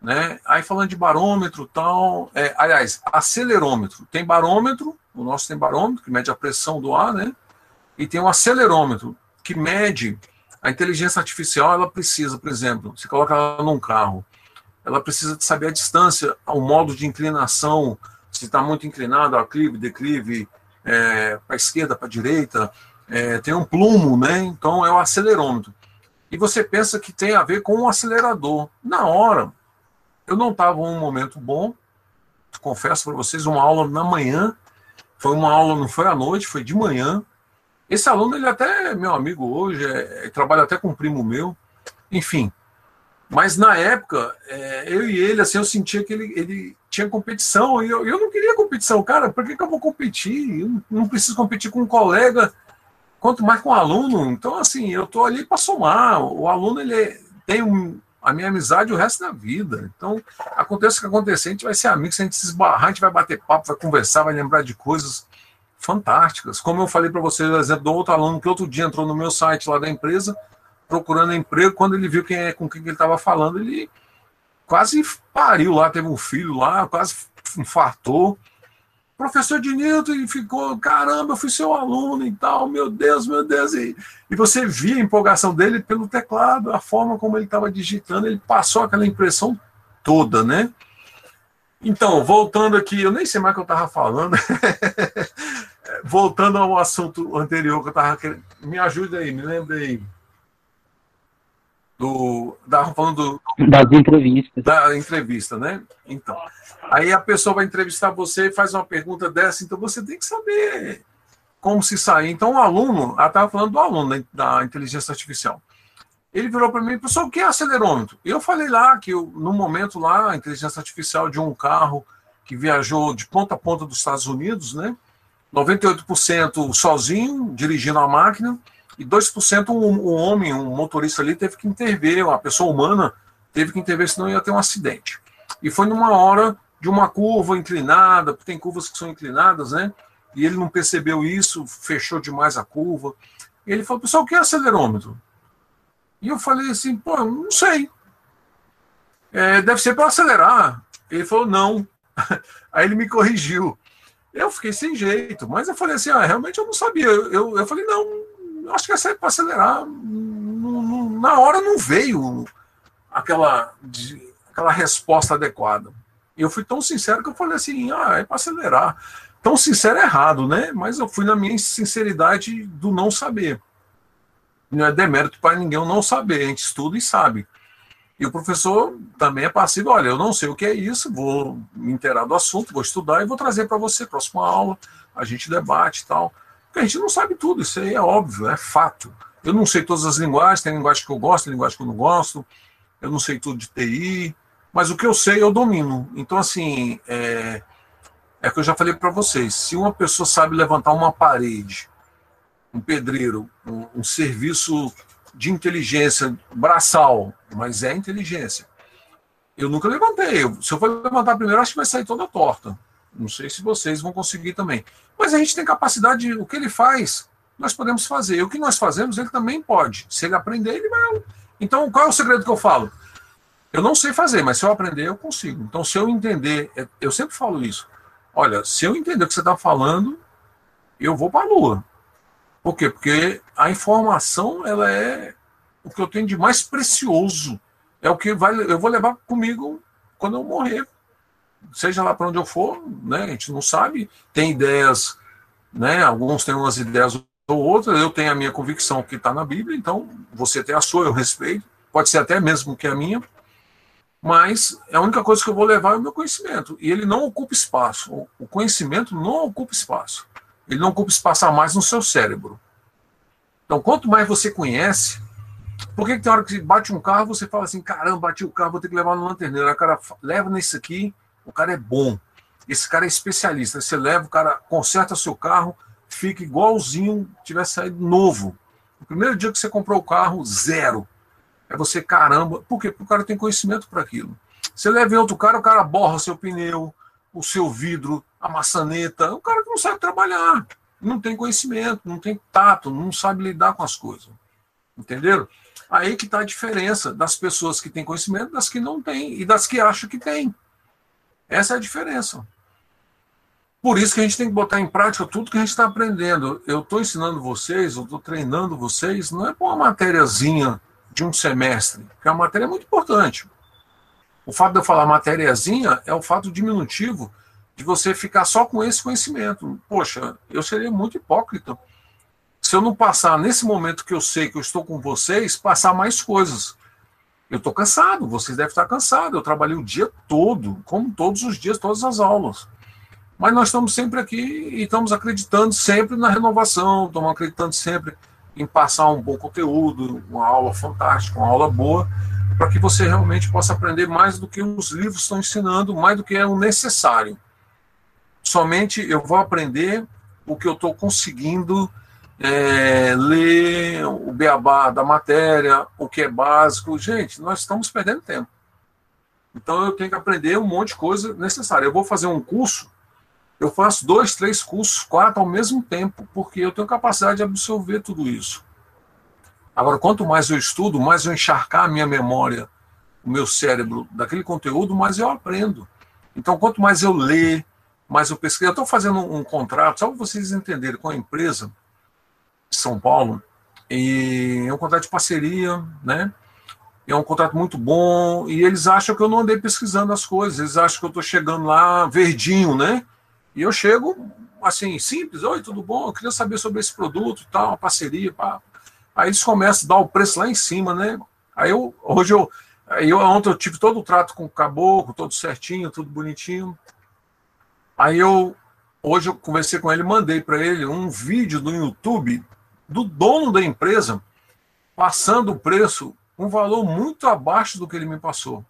Né? Aí falando de barômetro tal, é, aliás, acelerômetro. Tem barômetro, o nosso tem barômetro, que mede a pressão do ar, né? E tem um acelerômetro, que mede a inteligência artificial, ela precisa, por exemplo, você coloca ela num carro, ela precisa de saber a distância, o modo de inclinação, se está muito inclinado, aclive, declive, é, para esquerda, para direita, é, tem um plumo, né? Então é o acelerômetro. E você pensa que tem a ver com um acelerador. Na hora, eu não estava em um momento bom, confesso para vocês, uma aula na manhã, foi uma aula, não foi à noite, foi de manhã, esse aluno, ele até é meu amigo hoje, é, é, trabalha até com um primo meu, enfim. Mas na época, é, eu e ele, assim, eu sentia que ele, ele tinha competição, e eu, eu não queria competição. Cara, por que, que eu vou competir? Eu não preciso competir com um colega, quanto mais com um aluno. Então, assim, eu estou ali para somar. O aluno, ele tem um, a minha amizade o resto da vida. Então, acontece o que acontecer, a gente vai ser amigo, se a gente se esbarrar, a gente vai bater papo, vai conversar, vai lembrar de coisas fantásticas. Como eu falei para vocês, o exemplo do outro aluno que outro dia entrou no meu site lá da empresa, procurando emprego, quando ele viu quem é, com quem ele estava falando, ele quase pariu lá, teve um filho lá, quase infartou. Professor de Newton, e ficou, caramba, eu fui seu aluno e tal, meu Deus, meu Deus. E, e você via a empolgação dele pelo teclado, a forma como ele estava digitando, ele passou aquela impressão toda, né? Então, voltando aqui, eu nem sei mais o que eu estava falando. voltando ao assunto anterior que eu estava querendo. Me ajuda aí, me lembra aí. Do. Estava falando do, das entrevistas. Da entrevista, né? Então. Aí a pessoa vai entrevistar você e faz uma pergunta dessa, então você tem que saber como se sair. Então, o aluno, ela estava falando do aluno da inteligência artificial. Ele virou para mim, pessoal, o que é acelerômetro? Eu falei lá que eu, no momento lá, a inteligência artificial de um carro que viajou de ponta a ponta dos Estados Unidos, né? 98% sozinho, dirigindo a máquina, e 2% um, um homem, um motorista ali, teve que intervir, uma pessoa humana teve que intervir, senão ia ter um acidente. E foi numa hora de uma curva inclinada, porque tem curvas que são inclinadas, né? E ele não percebeu isso, fechou demais a curva. E ele falou, pessoal, o que é acelerômetro? E eu falei assim, pô, não sei. É, deve ser para acelerar. Ele falou, não. Aí ele me corrigiu. Eu fiquei sem jeito, mas eu falei assim, ah, realmente eu não sabia. Eu, eu, falei, não, acho que é para acelerar. Na hora não veio aquela, aquela resposta adequada. E eu fui tão sincero que eu falei assim, ah, é para acelerar. Tão sincero é errado, né? Mas eu fui na minha sinceridade do não saber. Não é demérito para ninguém não saber, a gente estuda e sabe. E o professor também é passivo, olha, eu não sei o que é isso, vou me inteirar do assunto, vou estudar e vou trazer para você, próxima aula, a gente debate e tal. Porque a gente não sabe tudo, isso aí é óbvio, é fato. Eu não sei todas as linguagens, tem linguagem que eu gosto, tem linguagem que eu não gosto, eu não sei tudo de TI, mas o que eu sei eu domino. Então, assim, é, é que eu já falei para vocês: se uma pessoa sabe levantar uma parede, um pedreiro, um, um serviço de inteligência braçal, mas é inteligência. Eu nunca levantei. se eu for levantar primeiro, acho que vai sair toda torta. Não sei se vocês vão conseguir também. Mas a gente tem capacidade, o que ele faz, nós podemos fazer. O que nós fazemos, ele também pode. Se ele aprender, ele vai. Então, qual é o segredo que eu falo? Eu não sei fazer, mas se eu aprender, eu consigo. Então, se eu entender, é, eu sempre falo isso. Olha, se eu entender o que você está falando, eu vou para a Lua. Por quê? Porque a informação ela é o que eu tenho de mais precioso. É o que vai, eu vou levar comigo quando eu morrer. Seja lá para onde eu for, né? A gente não sabe. Tem ideias, né? Alguns têm umas ideias ou outras. Eu tenho a minha convicção que está na Bíblia, então você tem a sua, eu respeito. Pode ser até mesmo que a minha, mas a única coisa que eu vou levar é o meu conhecimento. E ele não ocupa espaço. O conhecimento não ocupa espaço. Ele não ocupa espaço a mais no seu cérebro. Então, quanto mais você conhece, por que, que tem hora que bate um carro, você fala assim, caramba, bati o carro, vou ter que levar no lanterneiro. O cara leva nesse aqui, o cara é bom. Esse cara é especialista. Você leva, o cara conserta seu carro, fica igualzinho tivesse saído novo. O primeiro dia que você comprou o carro, zero. É você, caramba. Por quê? Porque o cara tem conhecimento para aquilo. Você leva em outro cara, o cara borra seu pneu, o seu vidro, a maçaneta. O cara que não sabe trabalhar, não tem conhecimento, não tem tato, não sabe lidar com as coisas. Entenderam? Aí que está a diferença das pessoas que têm conhecimento das que não têm e das que acham que têm. Essa é a diferença. Por isso que a gente tem que botar em prática tudo que a gente está aprendendo. Eu estou ensinando vocês, eu estou treinando vocês, não é com uma matériazinha de um semestre, que é uma matéria muito importante. O fato de eu falar matériazinha é o fato diminutivo de você ficar só com esse conhecimento. Poxa, eu seria muito hipócrita se eu não passar nesse momento que eu sei que eu estou com vocês, passar mais coisas. Eu estou cansado, vocês devem estar cansados. Eu trabalhei o dia todo, como todos os dias, todas as aulas. Mas nós estamos sempre aqui e estamos acreditando sempre na renovação, estamos acreditando sempre em passar um bom conteúdo, uma aula fantástica, uma aula boa, para que você realmente possa aprender mais do que os livros estão ensinando, mais do que é o necessário. Somente eu vou aprender o que eu estou conseguindo é, ler, o beabá da matéria, o que é básico. Gente, nós estamos perdendo tempo. Então eu tenho que aprender um monte de coisa necessária. Eu vou fazer um curso eu faço dois, três cursos, quatro ao mesmo tempo, porque eu tenho capacidade de absorver tudo isso. Agora, quanto mais eu estudo, mais eu encharcar a minha memória, o meu cérebro daquele conteúdo, mais eu aprendo. Então, quanto mais eu ler, mas eu pesquisei. Eu estou fazendo um, um, contrato, só para vocês entenderem, com a empresa de São Paulo, e é um contrato de parceria, né? É um contrato muito bom, e eles acham que eu não andei pesquisando as coisas, eles acham que eu estou chegando lá verdinho, né? E eu chego, assim, simples, oi, tudo bom? Eu queria saber sobre esse produto e tal, uma parceria, pá. Aí eles começam a dar o preço lá em cima, né? Aí eu, hoje eu, eu, ontem eu tive todo o trato com o caboclo, todo certinho, tudo bonitinho. Aí eu, hoje eu conversei com ele, mandei para ele um vídeo do YouTube do dono da empresa passando o preço um valor muito abaixo do que ele me passou.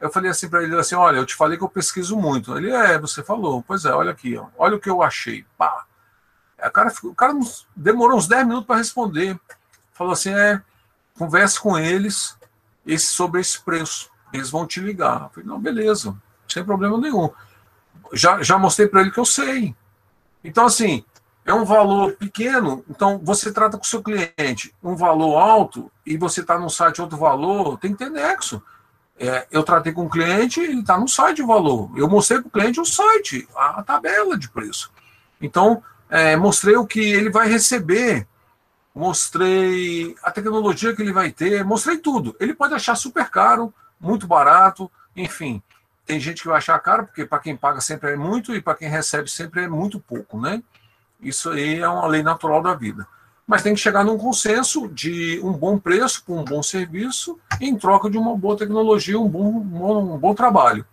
Eu falei assim para ele assim, olha, eu te falei que eu pesquiso muito. Ele é, você falou. Pois é, olha aqui, ó, olha o que eu achei. Pá. O cara, o cara demorou uns 10 minutos para responder. Falou assim, é, converse com eles esse, sobre esse preço. Eles vão te ligar. Eu falei, não, beleza, sem problema nenhum já, já mostrei para ele que eu sei. Então, assim, é um valor pequeno, então você trata com o seu cliente um valor alto e você está no site outro valor, tem que ter nexo. É, eu tratei com o cliente, ele está no site de valor. Eu mostrei para o cliente o site, a, tabela de preço. Então, é, mostrei o que ele vai receber, mostrei a tecnologia que ele vai ter, mostrei tudo. Ele pode achar super caro, muito barato, enfim tem gente que vai achar caro, porque para quem paga sempre é muito e para quem recebe sempre é muito pouco, né? Isso aí é uma lei natural da vida. Mas tem que chegar num consenso de um bom preço com um bom serviço em troca de uma boa tecnologia, um bom, um bom, trabalho.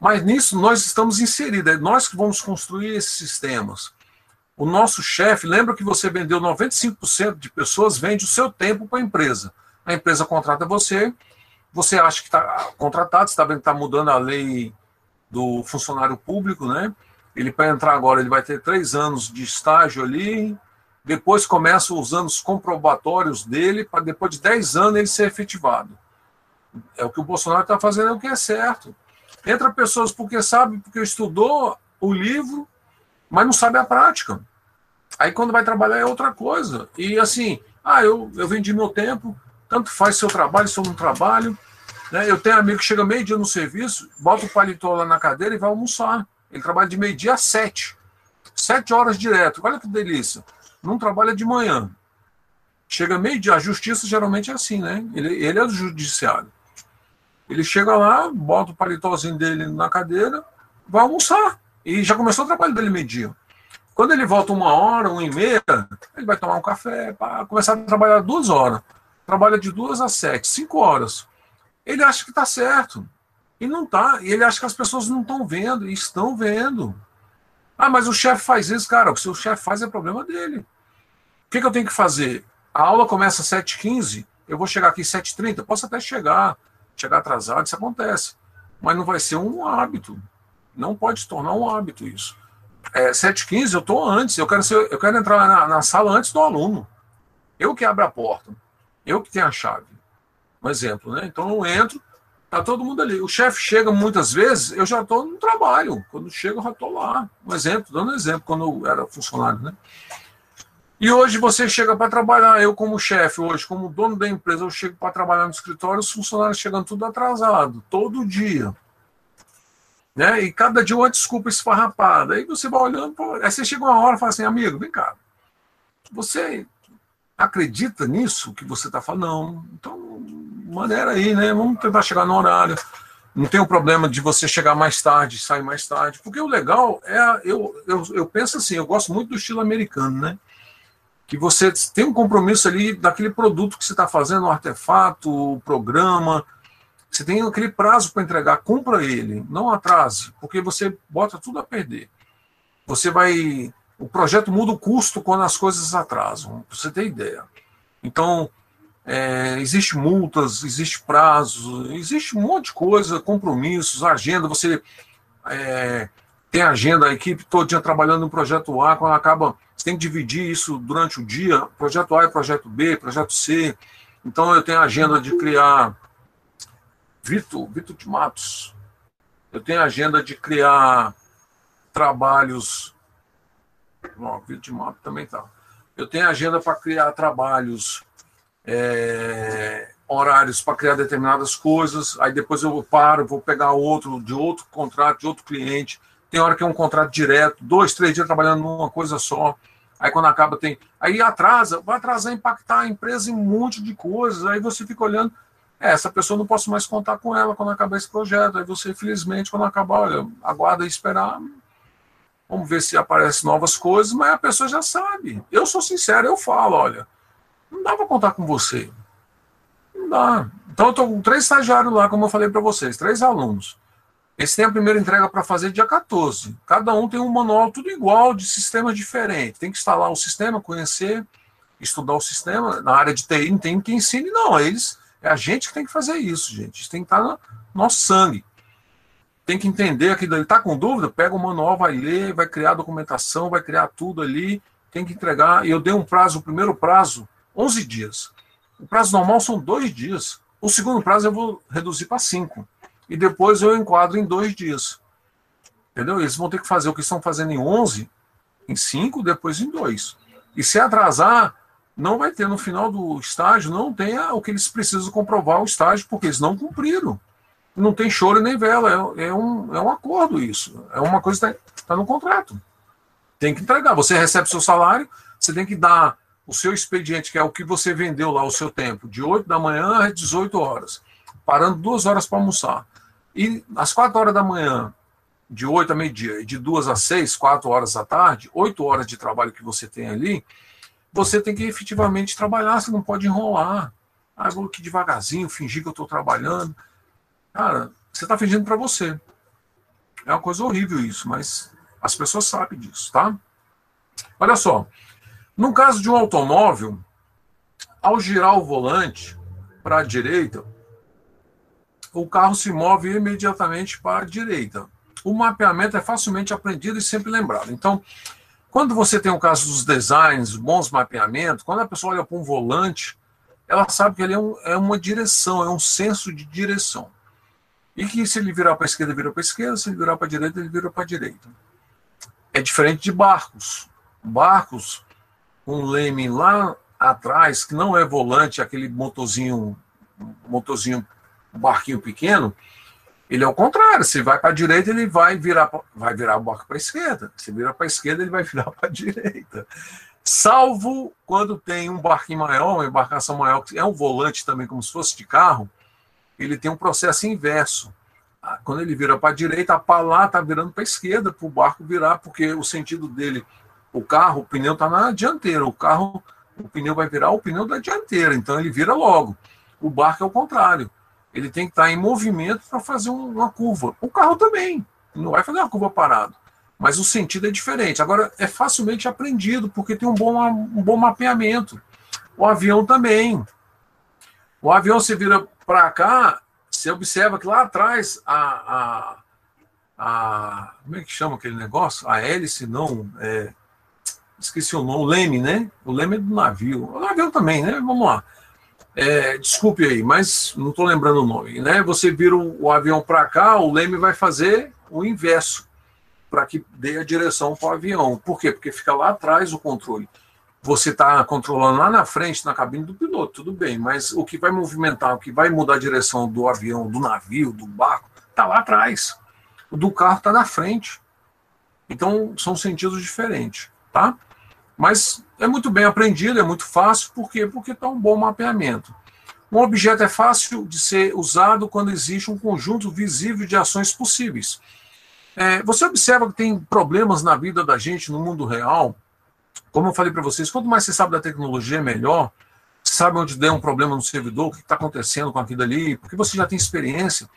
Mas nisso nós estamos inseridos, é nós que vamos construir esses sistemas. O nosso chefe, lembra que você vendeu 95% de pessoas, vende o seu tempo para a empresa. A empresa contrata você, você acha que está contratado, está vendo que está mudando a lei do funcionário público, né? Ele para entrar agora, ele vai ter três anos de estágio ali, depois começa os anos comprobatórios dele, para depois de dez anos ele ser efetivado. É o que o Bolsonaro está fazendo, é o que é certo. Entra pessoas porque sabe, porque estudou o livro, mas não sabe a prática. Aí quando vai trabalhar é outra coisa. E assim, ah, eu, eu vendi meu tempo, tanto faz seu trabalho, seu não trabalho. Né? Eu tenho amigo que chega meio-dia no serviço, bota o paletó lá na cadeira e vai almoçar. Ele trabalha de meio-dia a sete. Sete horas direto. Olha que delícia. Não trabalha de manhã. Chega meio-dia. A justiça geralmente é assim, né? Ele, ele é do judiciário. Ele chega lá, bota o paletózinho dele na cadeira, vai almoçar. E já começou o trabalho dele meio-dia. Quando ele volta uma hora, uma e meia, ele vai tomar um café, para começar a trabalhar duas horas trabalha de duas a sete, cinco horas. Ele acha que está certo. E não está. E ele acha que as pessoas não estão vendo. E estão vendo. Ah, mas o chefe faz isso. Cara, o que o chefe faz é problema dele. O que, que eu tenho que fazer? A aula começa às 7h15, eu vou chegar aqui às 7h30. Posso até chegar, chegar atrasado, isso acontece. Mas não vai ser um hábito. Não pode se tornar um hábito isso. É, 7h15 eu estou antes, eu quero, ser, eu quero entrar na, na sala antes do aluno. Eu que abro a porta. Eu que tenho a chave. Um exemplo, né? Então eu entro, tá todo mundo ali. O chefe chega muitas vezes, eu já estou no trabalho. Quando chega, eu já estou lá. Um exemplo, dando um exemplo, quando eu era funcionário, né? E hoje você chega para trabalhar, eu como chefe, hoje como dono da empresa, eu chego para trabalhar no escritório, os funcionários chegando tudo atrasado, todo dia. Né? E cada dia uma desculpa esfarrapada. Aí você vai olhando, aí você chega uma hora e fala assim, amigo, vem cá, você acredita nisso que você está falando? Não. Então, maneira aí, né? Vamos tentar chegar no horário. Não tem o problema de você chegar mais tarde, sair mais tarde. Porque o legal é. Eu, eu, eu penso assim, eu gosto muito do estilo americano, né? Que você tem um compromisso ali daquele produto que você está fazendo, o artefato, o programa. Você tem aquele prazo para entregar, cumpra ele, não atrase, porque você bota tudo a perder. Você vai o projeto muda o custo quando as coisas atrasam, você ter ideia. Então, é, existe multas, existe prazo, existe um monte de coisa, compromissos, agenda, você é, tem agenda, a equipe todo dia trabalhando no projeto A, quando acaba, você tem que dividir isso durante o dia, projeto A é projeto B, projeto C, então eu tenho agenda de criar Vitor, Vitor de Matos, eu tenho agenda de criar trabalhos Bom, Bitmap também tá. Eu tenho agenda para criar trabalhos, é, horários para criar determinadas coisas, aí depois eu paro, vou pegar outro, de outro contrato, de outro cliente, tem hora que é um contrato direto, dois, três dias trabalhando numa coisa só. Aí quando acaba tem. Aí atrasa, vai atrasar, impactar a empresa em um monte de coisas. Aí você fica olhando, é, essa pessoa não posso mais contar com ela quando acabar esse projeto. Aí você, infelizmente, quando acabar, olha, aguarda e esperar. Vamos ver se aparecem novas coisas, mas a pessoa já sabe. Eu sou sincero, eu falo, olha, não dá para contar com você. Não dá. Então eu estou com três estagiários lá, como eu falei para vocês, três alunos. Eles têm a primeira entrega para fazer dia 14. Cada um tem um manual tudo igual, de sistema diferente. Tem que instalar o sistema, conhecer, estudar o sistema. Na área de TI não tem quem ensine, não. Eles, é a gente que tem que fazer isso, gente. Isso tem que estar no nosso sangue. Tem que entender aquilo ali. Está com dúvida? Pega o manual, vai ler, vai criar documentação, vai criar tudo ali. Tem que entregar. E eu dei um prazo, o primeiro prazo, 11 dias. O prazo normal são dois dias. O segundo prazo eu vou reduzir para cinco e depois eu enquadro em dois dias. Entendeu? Eles vão ter que fazer o que estão fazendo em 11, em 5, depois em 2. E se atrasar, não vai ter no final do estágio, não tem o que eles precisam comprovar o estágio, porque eles não cumpriram. Não tem choro nem vela, é, é um, é um acordo isso. É uma coisa que está tá no contrato. Tem que entregar. Você recebe seu salário, você tem que dar o seu expediente, que é o que você vendeu lá, o seu tempo, de 8 da manhã às 18 horas, parando duas horas para almoçar. E às quatro horas da manhã, de 8 a meio-dia, e de 2 a 6, 4 horas da tarde, 8 horas de trabalho que você tem ali, você tem que efetivamente trabalhar, você não pode enrolar. Ah, eu vou aqui devagarzinho, fingir que eu estou trabalhando. Cara, você está fingindo para você. É uma coisa horrível isso, mas as pessoas sabem disso, tá? Olha só, no caso de um automóvel, ao girar o volante para a direita, o carro se move imediatamente para a direita. O mapeamento é facilmente aprendido e sempre lembrado. Então, quando você tem o caso dos designs, bons mapeamentos, quando a pessoa olha para um volante, ela sabe que ele é, um, é uma direção, é um senso de direção. E que se ele virar para a esquerda, vira para a esquerda, se ele virar para a direita, ele vira para a direita. É diferente de barcos. Barcos, um leme lá atrás, que não é volante, aquele motorzinho, motorzinho barquinho pequeno, ele é o contrário. Se vai para a direita, ele vai virar, vai virar o barco para a esquerda. Se vira para a esquerda, ele vai virar para a direita. Salvo quando tem um barquinho maior, uma embarcação maior, que é um volante também, como se fosse de carro, ele tem um processo inverso. Ah, quando ele vira para a direita, a pá lá está virando para a esquerda, para o barco virar, porque o sentido dele, o carro, o pneu está na dianteira, o carro, o pneu vai virar o pneu da dianteira, então ele vira logo. O barco é o contrário ele tem que estar em movimento para fazer uma curva. O carro também, não vai fazer uma curva parado. Mas o sentido é diferente. Agora, é facilmente aprendido, porque tem um bom, um bom mapeamento. O avião também. O avião se vira para cá, você observa que lá atrás a, a, a, Como é que chama aquele negócio? A hélice, não. É, esqueci o nome, o leme, né? O leme é do navio. O avião também, né? Vamos lá. É, desculpe aí, mas não estou lembrando o nome. Né? Você vira o, o avião para cá, o leme vai fazer o inverso, para que dê a direção para o avião. Por quê? Porque fica lá atrás o controle. Você está controlando lá na frente, na cabine do piloto, tudo bem, mas o que vai movimentar, o que vai mudar a direção do avião, do navio, do barco, está lá atrás. O do carro está na frente. Então, são sentidos diferentes, tá? Mas é muito bem aprendido, é muito fácil, por quê? Porque está um bom mapeamento. Um objeto é fácil de ser usado quando existe um conjunto visível de ações possíveis. É, você observa que tem problemas na vida da gente no mundo real. Como eu falei para vocês, quanto mais você sabe da tecnologia, melhor. Sabe onde der um problema no servidor, o que está acontecendo com aquilo ali, porque você já tem experiência.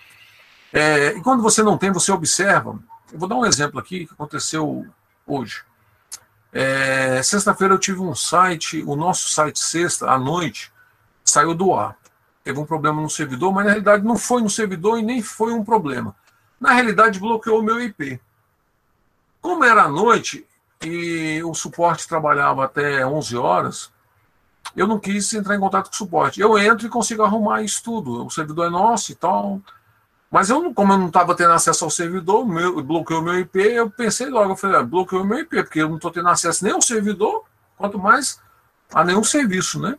É, e quando você não tem, você observa. Eu vou dar um exemplo aqui que aconteceu hoje. É, Sexta-feira eu tive um site, o nosso site sexta, à noite, saiu do ar. Teve um problema no servidor, mas na realidade não foi no servidor e nem foi um problema. Na realidade, bloqueou o meu IP. Como era à noite e o suporte trabalhava até 11 horas, eu não quis entrar em contato com o suporte. Eu entro e consigo arrumar isso tudo. O servidor é nosso e tal. Mas eu, como eu não estava tendo acesso ao servidor, meu, bloqueou meu IP, eu pensei logo, eu falei, ah, bloqueou meu IP, porque eu não estou tendo acesso nem ao servidor, quanto mais a nenhum serviço, né?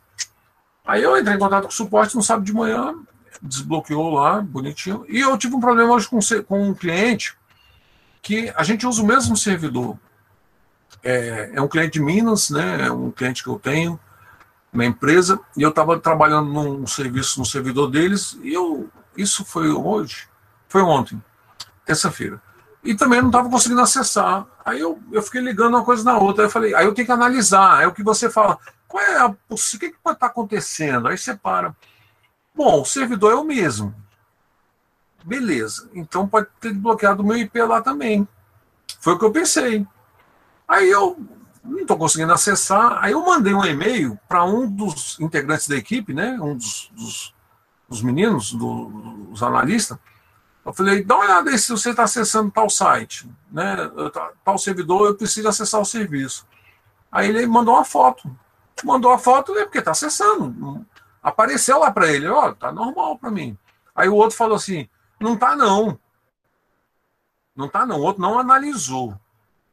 Aí eu entrei em contato com o suporte no sábado de manhã, desbloqueou lá, bonitinho. E eu tive um problema hoje com, com um cliente que a gente usa o mesmo servidor. É, é um cliente de Minas, né? É um cliente que eu tenho na empresa, e eu estava trabalhando num serviço no servidor deles, e eu. Isso foi hoje? Foi ontem, terça-feira. E também não estava conseguindo acessar. Aí eu, eu fiquei ligando uma coisa na outra. Aí eu falei, aí eu tenho que analisar. É o que você fala. Qual é a, o que, pode estar acontecendo? Aí você para. Bom, o servidor é o mesmo. Beleza. Então pode ter bloqueado o meu IP lá também. Foi o que eu pensei. Aí eu não estou conseguindo acessar. Aí eu mandei um e-mail para um dos integrantes da equipe, né? Um dos, dos, dos meninos, do, dos analistas. Eu falei, dá uma olhada aí se você está acessando tal site, né? Tal servidor, eu preciso acessar o serviço. Aí ele mandou uma foto. Mandou a foto, é porque está acessando. Apareceu lá para ele, ó, oh, tá normal para mim. Aí o outro falou assim, não tá não. Não tá não. O outro não analisou.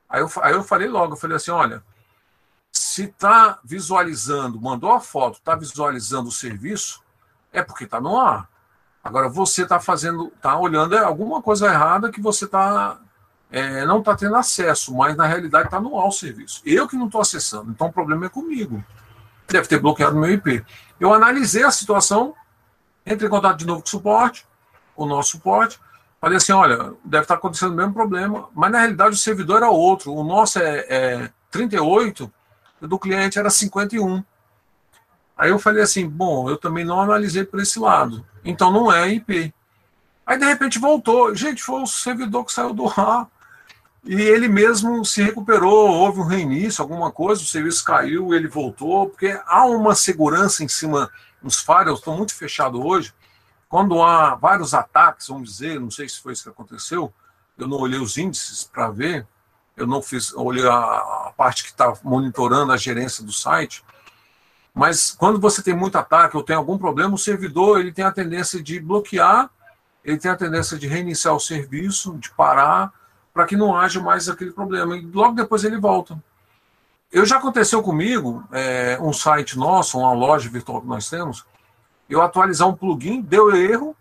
Aí eu, aí eu falei logo, eu falei assim, olha, se está visualizando, mandou a foto, está visualizando o serviço, é porque está no ar. Agora você está fazendo, está olhando é alguma coisa errada que você tá, é, não está tendo acesso, mas na realidade está no ar o serviço. Eu que não estou acessando, então o problema é comigo. Deve ter bloqueado meu IP. Eu analisei a situação, entrei em contato de novo com o suporte, o nosso suporte, falei assim, olha, deve estar acontecendo o mesmo problema, mas na realidade o servidor era outro, o nosso é, é 38, o do cliente era 51. Aí eu falei assim, bom, eu também não analisei por esse lado, então não é IP. Aí de repente voltou, gente, foi o servidor que saiu do ar, e ele mesmo se recuperou, houve um reinício, alguma coisa, o serviço caiu, ele voltou, porque há uma segurança em cima, os firewalls. Estão muito fechados hoje, quando há vários ataques, vamos dizer, não sei se foi isso que aconteceu, eu não olhei os índices para ver, eu não fiz, olhei a, a parte que está monitorando a gerência do site, mas quando você tem muito ataque ou tem algum problema, o servidor ele tem a tendência de bloquear, ele tem a tendência de reiniciar o serviço, de parar, para que não haja mais aquele problema. E logo depois ele volta. Eu já aconteceu comigo, é, um site nosso, uma loja virtual que nós temos, eu atualizar um plugin, deu erro,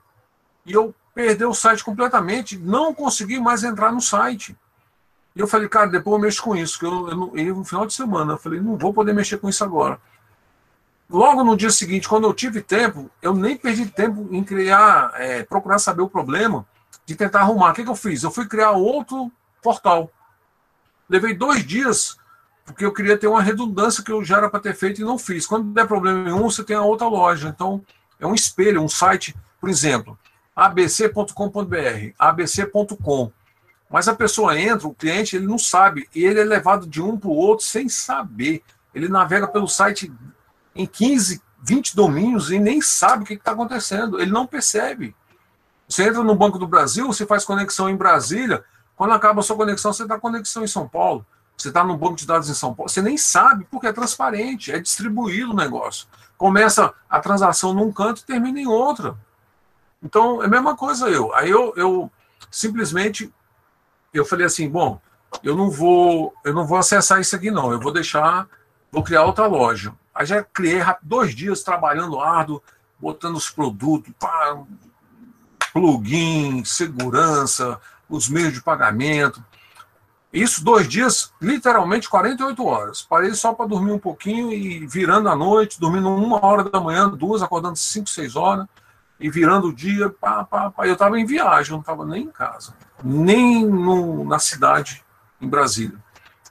e eu perdi o site completamente, não consegui mais entrar no site. E eu falei, cara, depois eu mexo com isso, que eu, eu, eu no final de semana, eu falei, não vou poder mexer com isso agora. Logo no dia seguinte, quando eu tive tempo, eu nem perdi tempo em criar, é, procurar saber o problema, de tentar arrumar. O que, que eu fiz? Eu fui criar outro portal. Levei dois dias, porque eu queria ter uma redundância que eu já era para ter feito e não fiz. Quando der problema em um, você tem a outra loja. Então, é um espelho, um site, por exemplo, abc.com.br, abc.com. Mas a pessoa entra, o cliente, ele não sabe, e ele é levado de um para o outro sem saber. Ele navega pelo site em 15, 20 domínios e nem sabe o que está acontecendo. Ele não percebe. Você entra no Banco do Brasil, você faz conexão em Brasília, quando acaba a sua conexão, você está conexão em São Paulo. Você está no banco de dados em São Paulo, você nem sabe, porque é transparente, é distribuído o negócio começa a transação num canto e termina em outra. Então, é a mesma coisa eu. Aí eu, eu simplesmente eu falei assim, bom, eu não vou, eu não vou acessar isso aqui não, eu vou deixar, vou criar outra loja. Aí já criei dois dias trabalhando árduo, botando os produtos, pá, plugin, segurança, os meios de pagamento. Isso dois dias, literalmente 48 horas. Parei só para dormir um pouquinho e virando a noite, dormindo uma hora da manhã, duas, acordando cinco, seis horas, e virando o dia, pá, pá, pá. Eu estava em viagem, não estava nem em casa, nem no, na cidade, em Brasília.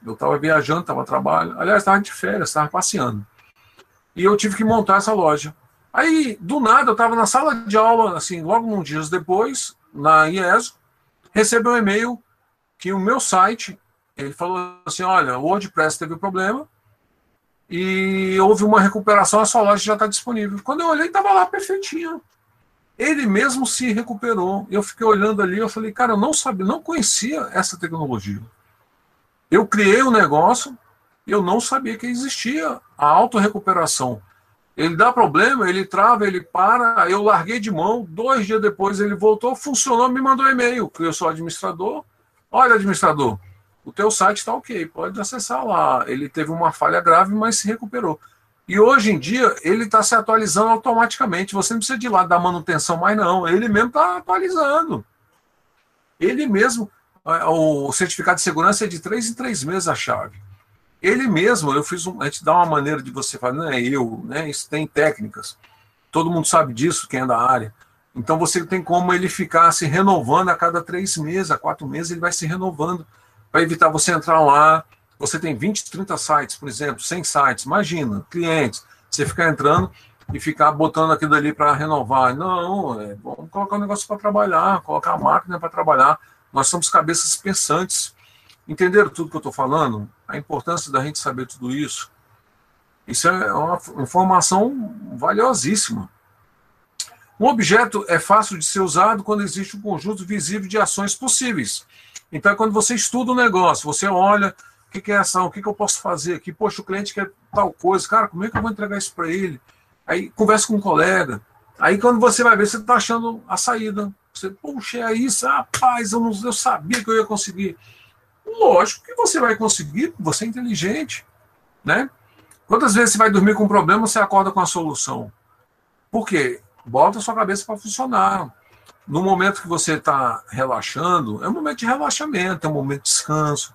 Eu estava viajando, estava trabalho. Aliás, estava de férias, estava passeando. E eu tive que montar essa loja. Aí, do nada, eu estava na sala de aula, assim, logo uns dias depois, na IESO, recebeu um e-mail que o meu site, ele falou assim, olha, o WordPress teve problema e houve uma recuperação, a sua loja já está disponível. Quando eu olhei, estava lá perfeitinho. Ele mesmo se recuperou. Eu fiquei olhando ali, eu falei, cara, eu não sabia, não conhecia essa tecnologia. Eu criei um negócio, eu não sabia que existia a autorrecuperação. Ele dá problema, ele trava, ele para, eu larguei de mão, dois dias depois ele voltou, funcionou, me mandou e-mail, que eu sou administrador, Olha, administrador, o teu site está ok, pode acessar lá. Ele teve uma falha grave, mas se recuperou. E hoje em dia ele está se atualizando automaticamente. Você não precisa de ir lá dar manutenção mais, não. Ele mesmo está atualizando. Ele mesmo. o certificado de segurança é de três em três meses a chave. Ele mesmo, eu fiz um, a gente dá uma maneira de você falar, não é eu, né? Isso tem técnicas. Todo mundo sabe disso, quem é da área. Então você tem como ele ficar se renovando a cada três meses, a quatro meses, ele vai se renovando para evitar você entrar lá. Você tem 20, 30 sites, por exemplo, 100 sites, imagina, clientes, você ficar entrando e ficar botando aquilo ali para renovar. Não, é, vamos colocar o negócio para trabalhar, colocar a máquina para trabalhar. Nós somos cabeças pensantes. Entenderam tudo que eu estou falando? A importância da gente saber tudo isso. Isso é uma informação valiosíssima. Um objeto é fácil de ser usado quando existe um conjunto visível de ações possíveis. Então, é quando você estuda o um negócio, você olha o que, é ação, o que, que eu posso fazer aqui. Poxa, o cliente quer tal coisa, cara, como é que eu vou entregar isso para ele? Aí conversa com um colega. Aí, quando você vai ver, você está achando a saída. Você, puxa, é isso, rapaz, eu, não, eu sabia que eu ia conseguir. Lógico que você vai conseguir, você é inteligente, né? Quantas vezes você vai dormir com um problema, você acorda com a solução? Por quê? Bota a sua cabeça para funcionar. No momento que você está relaxando, é um momento de relaxamento, é um momento de descanso.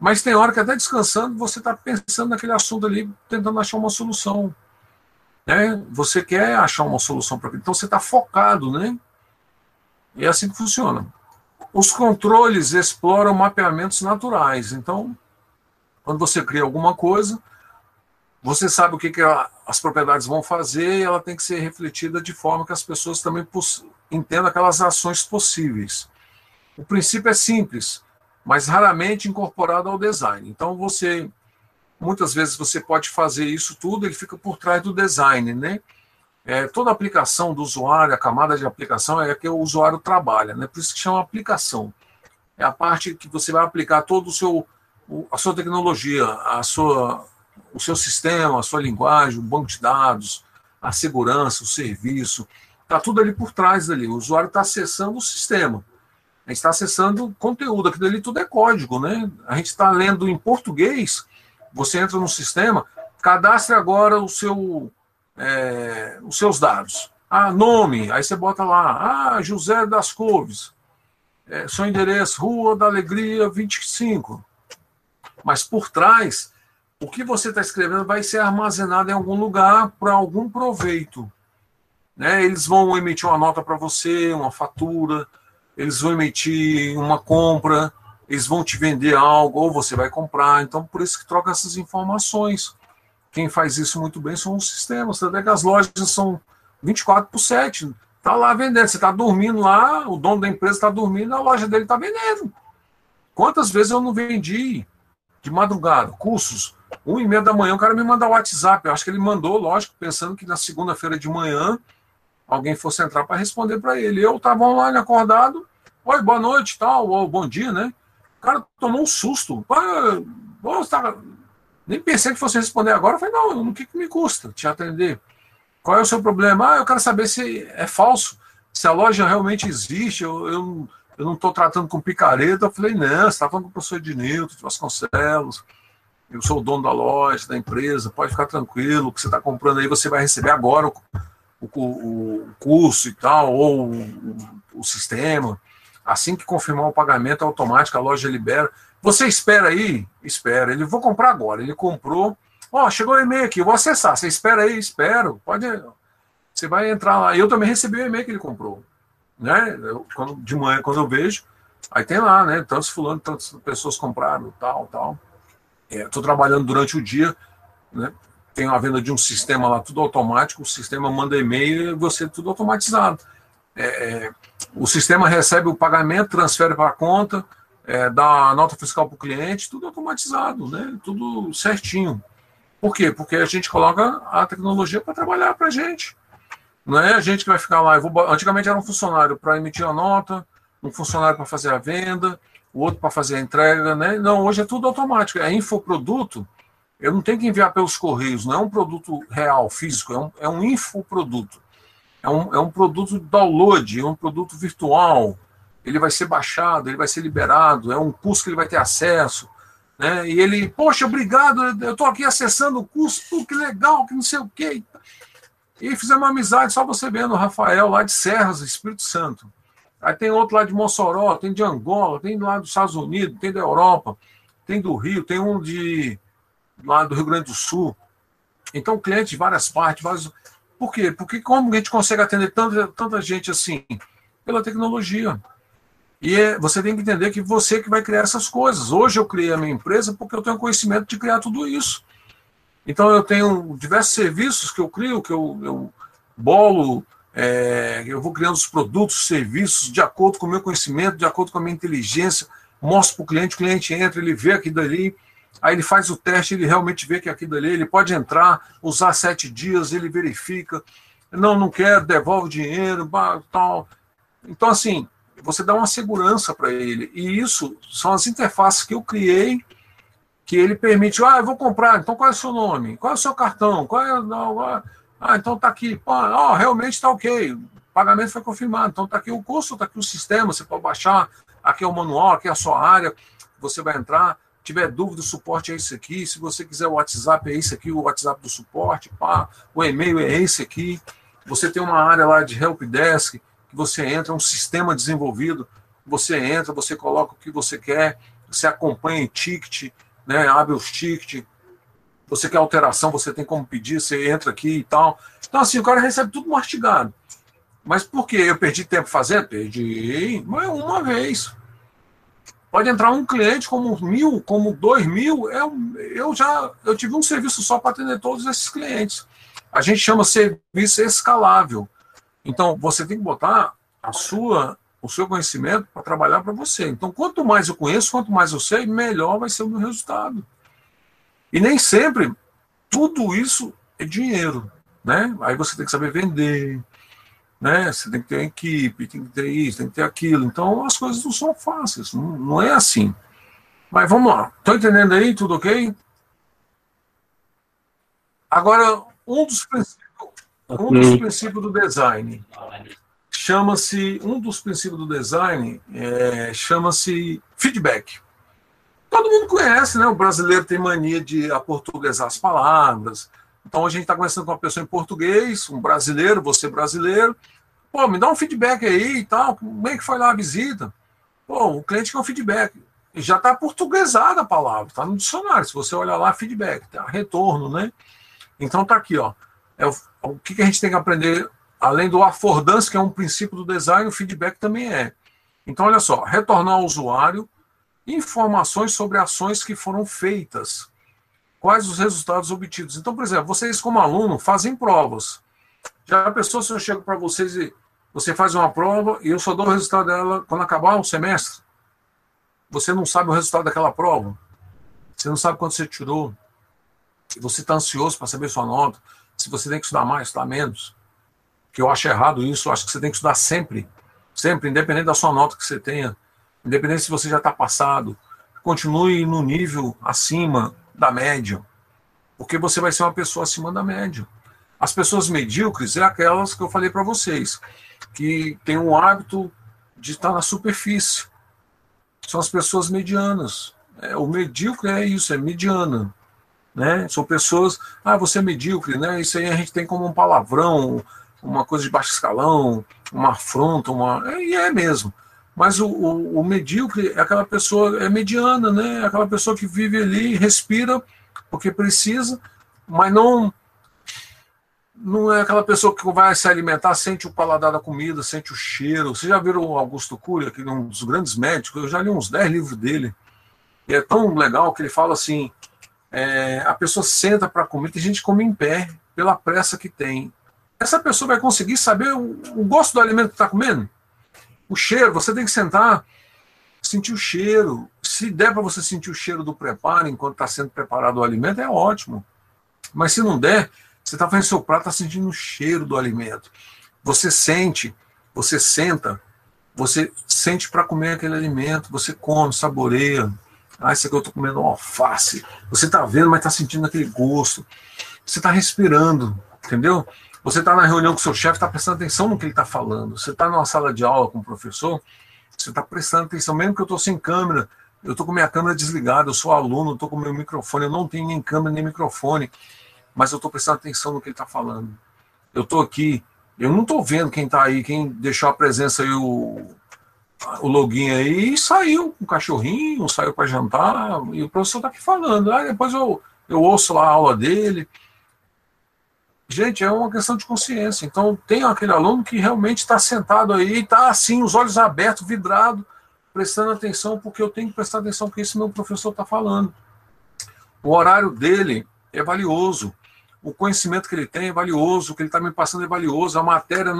Mas tem hora que até descansando, você está pensando naquele assunto ali, tentando achar uma solução. Né? Você quer achar uma solução para aquilo. Então você está focado, né? E é assim que funciona. Os controles exploram mapeamentos naturais. Então, quando você cria alguma coisa, você sabe o que, que as propriedades vão fazer e ela tem que ser refletida de forma que as pessoas também entendam aquelas ações possíveis. O princípio é simples, mas raramente incorporado ao design. Então, você muitas vezes você pode fazer isso tudo, ele fica por trás do design, né? É, toda aplicação do usuário, a camada de aplicação é a que o usuário trabalha, né? por isso que chama aplicação. É a parte que você vai aplicar todo o seu, a sua tecnologia, a sua, o seu sistema, a sua linguagem, o banco de dados, a segurança, o serviço, está tudo ali por trás dali. O usuário está acessando o sistema. A gente está acessando conteúdo, aquilo ali tudo é código, né? A gente está lendo em português, você entra no sistema, cadastre agora o seu é, os seus dados. Ah, nome, aí você bota lá, ah, José das Couves, é, seu endereço, Rua da Alegria 25. Mas por trás, o que você está escrevendo vai ser armazenado em algum lugar para algum proveito. Né? Eles vão emitir uma nota para você, uma fatura, eles vão emitir uma compra, eles vão te vender algo, ou você vai comprar. Então, por isso que troca essas informações. Quem faz isso muito bem são os sistemas. Você vê que as lojas são 24 por 7. Está lá vendendo. Você está dormindo lá, o dono da empresa está dormindo, a loja dele está vendendo. Quantas vezes eu não vendi de madrugada, cursos, um e meia da manhã, o cara me manda o WhatsApp. Eu acho que ele mandou, lógico, pensando que na segunda-feira de manhã alguém fosse entrar para responder para ele. Eu estava online acordado, oi, boa noite, tal, ou bom dia, né? O cara tomou um susto. Ah, você nem pensei que fosse responder agora. Eu falei, não, o que, que me custa te atender? Qual é o seu problema? Ah, eu quero saber se é falso, se a loja realmente existe. Eu, eu, eu não estou tratando com picareta. Eu falei, não, você está falando com o professor Ednilton de Vasconcelos. Eu sou o dono da loja, da empresa. Pode ficar tranquilo. O que você está comprando aí, você vai receber agora o, o, o curso e tal, ou o, o sistema. Assim que confirmar o pagamento automático, a loja libera. Você espera aí? Espera. Ele vou comprar agora. Ele comprou. Ó, oh, chegou o e-mail aqui, vou acessar. Você espera aí? Espero. Pode. Você vai entrar lá. Eu também recebi o e-mail que ele comprou. Né? Eu, quando, de manhã, quando eu vejo, aí tem lá, né? Tantos fulano, tantas pessoas compraram, tal, tal. Estou é, trabalhando durante o dia, né? Tem a venda de um sistema lá, tudo automático. O sistema manda e-mail e você tudo automatizado. É, é, o sistema recebe o pagamento, transfere para a conta é, dar a nota fiscal para o cliente, tudo automatizado, né? tudo certinho. Por quê? Porque a gente coloca a tecnologia para trabalhar para a gente. Não é a gente que vai ficar lá. Vou... Antigamente era um funcionário para emitir a nota, um funcionário para fazer a venda, o outro para fazer a entrega. Né? Não, hoje é tudo automático. É infoproduto. Eu não tenho que enviar pelos correios, não é um produto real, físico, é um, é um infoproduto. É um, é um produto download, é um produto virtual ele vai ser baixado, ele vai ser liberado, é um curso que ele vai ter acesso. Né? E ele, poxa, obrigado, eu estou aqui acessando o curso, pô, que legal, que não sei o quê. E fizemos uma amizade, só você vendo o Rafael lá de Serras, Espírito Santo. Aí tem outro lá de Mossoró, tem de Angola, tem lá dos Estados Unidos, tem da Europa, tem do Rio, tem um de lá do Rio Grande do Sul. Então, clientes de várias partes, vários. Por quê? Porque como a gente consegue atender tanta, tanta gente assim? Pela tecnologia. E é, você tem que entender que você que vai criar essas coisas. Hoje eu criei a minha empresa porque eu tenho conhecimento de criar tudo isso. Então eu tenho diversos serviços que eu crio, que eu, eu bolo, é, eu vou criando os produtos, serviços de acordo com o meu conhecimento, de acordo com a minha inteligência, mostro para o cliente, o cliente entra, ele vê aquilo dali, aí ele faz o teste, ele realmente vê que é aquilo dali, ele pode entrar, usar sete dias, ele verifica, não, não quer, devolve o dinheiro, tal. Então, assim, você dá uma segurança para ele. E isso são as interfaces que eu criei que ele permite, ah, eu vou comprar, então qual é o seu nome? Qual é o seu cartão? Qual é, não, é, ah, então está aqui, ah, realmente está ok, o pagamento foi confirmado, então está aqui o custo, está aqui o sistema, você pode baixar, aqui é o manual, aqui é a sua área, você vai entrar, tiver dúvida, o suporte é esse aqui, se você quiser o WhatsApp é esse aqui, o WhatsApp do suporte, pá, o e-mail é esse aqui, você tem uma área lá de helpdesk, que você entra, um sistema desenvolvido, você entra, você coloca o que você quer, você acompanha em ticket, né, abre os tickets, você quer alteração, você tem como pedir, você entra aqui e tal. Então, assim, o cara recebe tudo mastigado. Mas por que eu perdi tempo fazendo? Perdi mas uma vez. Pode entrar um cliente como mil, como dois mil. Eu, eu já eu tive um serviço só para atender todos esses clientes. A gente chama serviço escalável. Então, você tem que botar a sua o seu conhecimento para trabalhar para você. Então, quanto mais eu conheço, quanto mais eu sei, melhor vai ser o meu resultado. E nem sempre tudo isso é dinheiro, né? Aí você tem que saber vender, né? Você tem que ter equipe, tem que ter isso, tem que ter aquilo. Então, as coisas não são fáceis, não, não é assim. Mas vamos lá. Estou entendendo aí? Tudo ok? Agora, um dos princípios, um dos princípios do design chama-se, um dos princípios do design é, chama-se feedback. Todo mundo conhece, né? O brasileiro tem mania de aportuguesar as palavras. Então a gente está conversando com uma pessoa em português, um brasileiro, você brasileiro. Pô, me dá um feedback aí e tal. Como é que foi lá a visita? Pô, o cliente quer um feedback. Já está portuguesada a palavra, está no dicionário. Se você olhar lá, feedback, tá? retorno, né? Então tá aqui, ó. É o, o que, que a gente tem que aprender Além do affordance, que é um princípio do design, o feedback também é. Então, olha só, retornar ao usuário informações sobre ações que foram feitas. Quais os resultados obtidos. Então, por exemplo, vocês como aluno fazem provas. Já a pessoa, se eu chego para vocês e você faz uma prova e eu só dou o resultado dela quando acabar o semestre, você não sabe o resultado daquela prova. Você não sabe quanto você tirou. Você está ansioso para saber sua nota. Se você tem que estudar mais, estudar menos que eu acho errado isso, eu acho que você tem que estudar sempre, sempre, independente da sua nota que você tenha, independente se você já está passado, continue no nível acima da média, porque você vai ser uma pessoa acima da média. As pessoas medíocres é aquelas que eu falei para vocês, que têm um hábito de estar na superfície. São as pessoas medianas. É, o medíocre é isso, é mediana. Né? São pessoas, ah, você é medíocre, né? Isso aí a gente tem como um palavrão, uma coisa de baixo escalão, uma afronta, uma. É, e é mesmo. Mas o, o, o, medíocre é aquela pessoa, é mediana, né? É aquela pessoa que vive ali, respira porque precisa, mas não não é aquela pessoa que vai se alimentar, sente o paladar da comida, sente o cheiro. Você já viram o Augusto Cury, que é um dos grandes médicos, eu já li uns 10 livros dele. E é tão legal que ele fala assim: é, a pessoa senta para comer, tem gente que come em pé, pela pressa que tem essa pessoa vai conseguir saber o, o gosto do alimento que está comendo? O cheiro, você tem que sentar, sentir o cheiro. Se der para você sentir o cheiro do preparo enquanto está sendo preparado o alimento, é ótimo. Mas se não der, você está fazendo seu prato, está sentindo o cheiro do alimento. Você sente, você senta, você sente para comer aquele alimento, você come, saboreia. Ah, isso aqui eu estou comendo alface. Você está vendo, mas está sentindo aquele gosto. Você está respirando, entendeu? Você está na reunião com seu chefe, está prestando atenção no que ele está falando. Você está numa sala de aula com o professor, você está prestando atenção, mesmo que eu estou sem câmera, eu estou com minha câmera desligada, eu sou aluno, estou com meu microfone, eu não tenho nem câmera nem microfone, mas eu estou prestando atenção no que ele está falando. Eu estou aqui, eu não estou vendo quem está aí, quem deixou a presença aí, o, o login aí e saiu com o cachorrinho, saiu para jantar, e o professor está aqui falando. Aí depois eu, eu ouço lá a aula dele. Gente, é uma questão de consciência. Então, tem aquele aluno que realmente está sentado aí, está assim, os olhos abertos, vidrado, prestando atenção, porque eu tenho que prestar atenção porque isso meu professor está falando. O horário dele é valioso. O conhecimento que ele tem é valioso, o que ele está me passando é valioso. A matéria,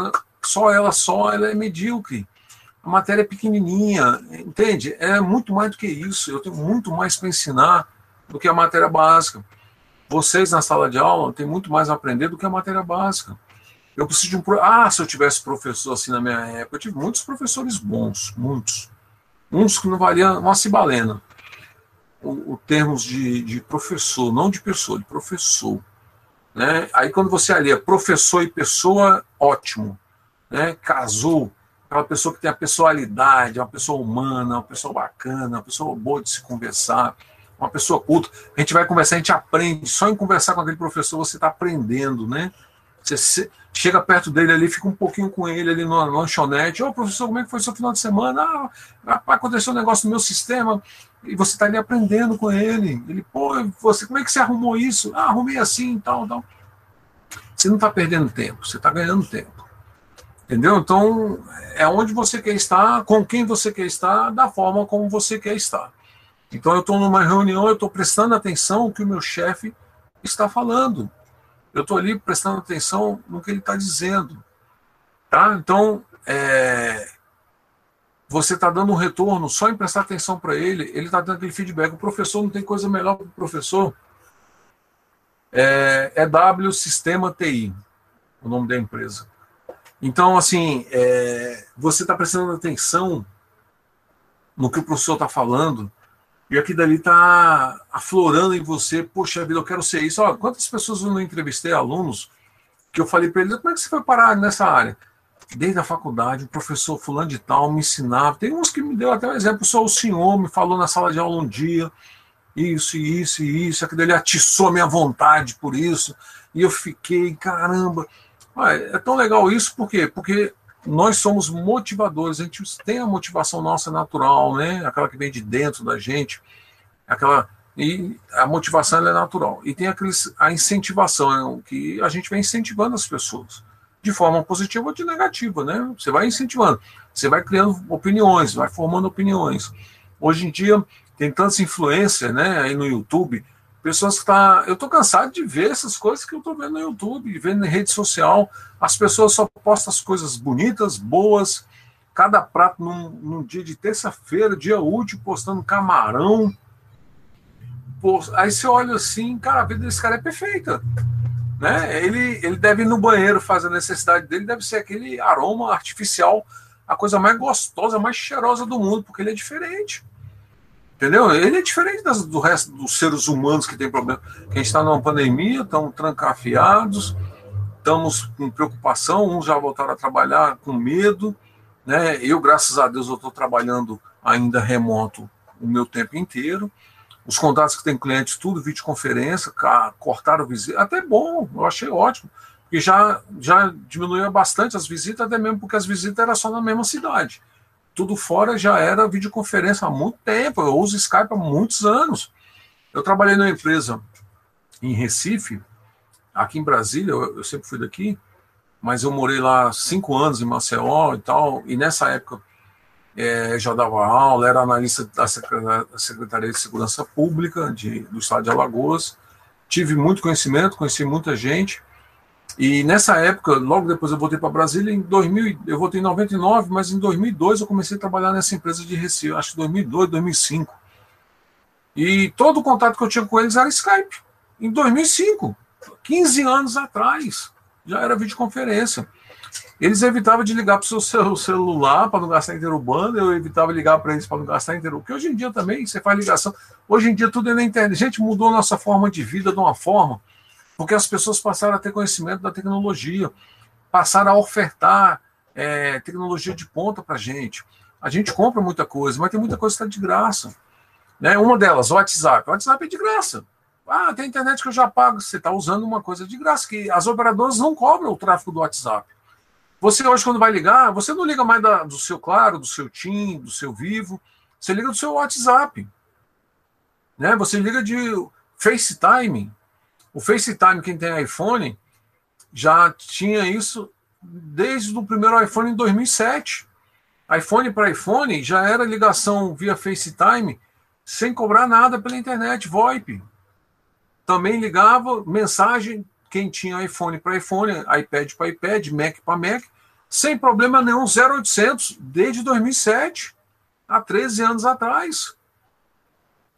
só ela só, ela é medíocre. A matéria é pequenininha, entende? É muito mais do que isso. Eu tenho muito mais para ensinar do que a matéria básica. Vocês na sala de aula têm muito mais a aprender do que a matéria básica. Eu preciso de um. Ah, se eu tivesse professor assim na minha época, eu tive muitos professores bons, muitos. Uns que não valiam uma cibalena. O, o termos de, de professor, não de pessoa, de professor. Né? Aí quando você alia professor e pessoa, ótimo. Né? Casou, aquela pessoa que tem a personalidade, uma pessoa humana, uma pessoa bacana, uma pessoa boa de se conversar, uma pessoa culta. A gente vai conversar, a gente aprende. Só em conversar com aquele professor você está aprendendo, né? Você chega perto dele ali, fica um pouquinho com ele ali no lanchonete. Ô, oh, professor, como é que foi seu final de semana? Ah, aconteceu um negócio no meu sistema. E você está ali aprendendo com ele. Ele, pô, você, como é que você arrumou isso? Ah, arrumei assim, tal, tal. Você não está perdendo tempo, você está ganhando tempo. Entendeu? Então, é onde você quer estar, com quem você quer estar, da forma como você quer estar. Então, eu estou numa reunião, eu estou prestando atenção no que o meu chefe está falando. Eu estou ali prestando atenção no que ele está dizendo. Tá? Então, é, você está dando um retorno só em prestar atenção para ele, ele está dando aquele feedback. O professor não tem coisa melhor para o professor. É, é W Sistema TI, o nome da empresa. Então, assim, é, você está prestando atenção no que o professor está falando, e aqui dali está aflorando em você, poxa vida, eu quero ser isso. Olha, quantas pessoas eu não entrevistei, alunos, que eu falei para eles, como é que você foi parar nessa área? Desde a faculdade, o professor fulano de tal me ensinava. Tem uns que me deu até um exemplo, só o senhor me falou na sala de aula um dia, isso, isso isso, aquilo ele atiçou minha vontade por isso, e eu fiquei, caramba, ah, é tão legal isso, por quê? Porque nós somos motivadores, a gente tem a motivação nossa natural, né? Aquela que vem de dentro da gente, aquela e a motivação é natural. E tem aqueles, a incentivação, é que a gente vem incentivando as pessoas, de forma positiva ou de negativa, né? Você vai incentivando, você vai criando opiniões, vai formando opiniões. Hoje em dia tem tantas influências, né, aí no YouTube, Pessoas que tá, eu estou cansado de ver essas coisas que eu estou vendo no YouTube, vendo em rede social. As pessoas só postam as coisas bonitas, boas, cada prato num, num dia de terça-feira, dia útil, postando camarão. aí você olha assim, cara, a vida desse cara é perfeita. Né? Ele, ele deve ir no banheiro fazer a necessidade dele, deve ser aquele aroma artificial, a coisa mais gostosa, mais cheirosa do mundo, porque ele é diferente. Entendeu? Ele é diferente das, do resto dos seres humanos que tem problema. Que a gente está numa pandemia, estamos trancafiados, estamos com preocupação, uns já voltaram a trabalhar com medo. Né? Eu, graças a Deus, eu estou trabalhando ainda remoto o meu tempo inteiro. Os contatos que tem clientes, tudo videoconferência, cortaram visita. Até bom, eu achei ótimo. Porque já, já diminuiu bastante as visitas, até mesmo porque as visitas eram só na mesma cidade tudo fora já era videoconferência há muito tempo. Eu uso Skype há muitos anos. Eu trabalhei numa empresa em Recife, aqui em Brasília, eu, eu sempre fui daqui, mas eu morei lá cinco anos em Maceió e tal, e nessa época é, já dava aula, era analista da Secretaria de Segurança Pública de, do Estado de Alagoas. Tive muito conhecimento, conheci muita gente. E nessa época, logo depois eu voltei para Brasília, em 2000, eu voltei em 99, mas em 2002 eu comecei a trabalhar nessa empresa de Recife, acho que 2002, 2005. E todo o contato que eu tinha com eles era Skype. Em 2005, 15 anos atrás, já era videoconferência. Eles evitavam de ligar para o seu celular para não gastar inteiro banda, eu evitava ligar para eles para não gastar inteiro. Porque hoje em dia também você faz ligação. Hoje em dia tudo é na internet. Gente mudou nossa forma de vida de uma forma porque as pessoas passaram a ter conhecimento da tecnologia, passaram a ofertar é, tecnologia de ponta para a gente. A gente compra muita coisa, mas tem muita coisa que está de graça. Né? Uma delas, o WhatsApp. O WhatsApp é de graça. Ah, tem internet que eu já pago. Você está usando uma coisa de graça, que as operadoras não cobram o tráfego do WhatsApp. Você hoje, quando vai ligar, você não liga mais da, do seu Claro, do seu TIM, do seu Vivo, você liga do seu WhatsApp. Né? Você liga de FaceTime. O FaceTime, quem tem iPhone, já tinha isso desde o primeiro iPhone em 2007. iPhone para iPhone já era ligação via FaceTime sem cobrar nada pela internet, VoIP. Também ligava mensagem quem tinha iPhone para iPhone, iPad para iPad, Mac para Mac, sem problema nenhum, 0800 desde 2007, há 13 anos atrás.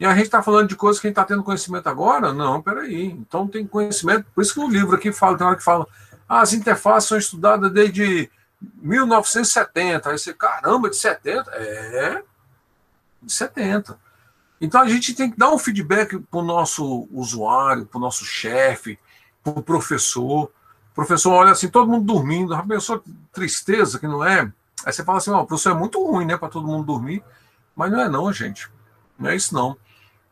E a gente está falando de coisas que a gente está tendo conhecimento agora? Não, peraí. Então tem conhecimento. Por isso que o livro aqui fala, tem hora que fala, ah, as interfaces são estudadas desde 1970. Aí você, caramba, de 70? É, de 70. Então a gente tem que dar um feedback para o nosso usuário, para o nosso chefe, para o professor. O professor olha assim, todo mundo dormindo, a pessoa tristeza que não é. Aí você fala assim, o professor é muito ruim, né, para todo mundo dormir. Mas não é não, gente. Não é isso não.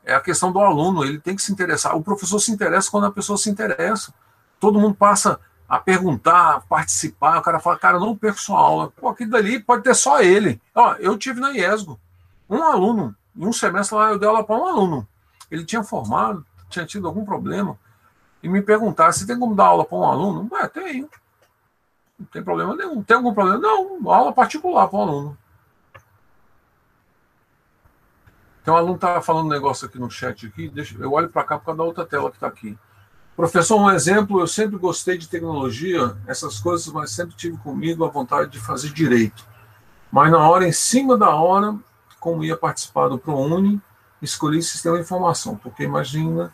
É a questão do aluno, ele tem que se interessar. O professor se interessa quando a pessoa se interessa. Todo mundo passa a perguntar, a participar. O cara fala, cara, não perco sua aula. Pô, aquilo dali pode ter só ele. Ó, eu tive na IESGO. Um aluno, em um semestre lá, eu dei aula para um aluno. Ele tinha formado, tinha tido algum problema. E me perguntaram, se tem como dar aula para um aluno? Ué, tenho. Não tem problema nenhum. Tem algum problema? Não, aula particular para um aluno. Tem um aluno que estava falando um negócio aqui no chat aqui, deixa, eu olho para cá por causa da outra tela que está aqui. Professor, um exemplo, eu sempre gostei de tecnologia, essas coisas, mas sempre tive comigo a vontade de fazer direito. Mas na hora, em cima da hora, como ia participar do ProUni, escolhi sistema de informação, porque imagina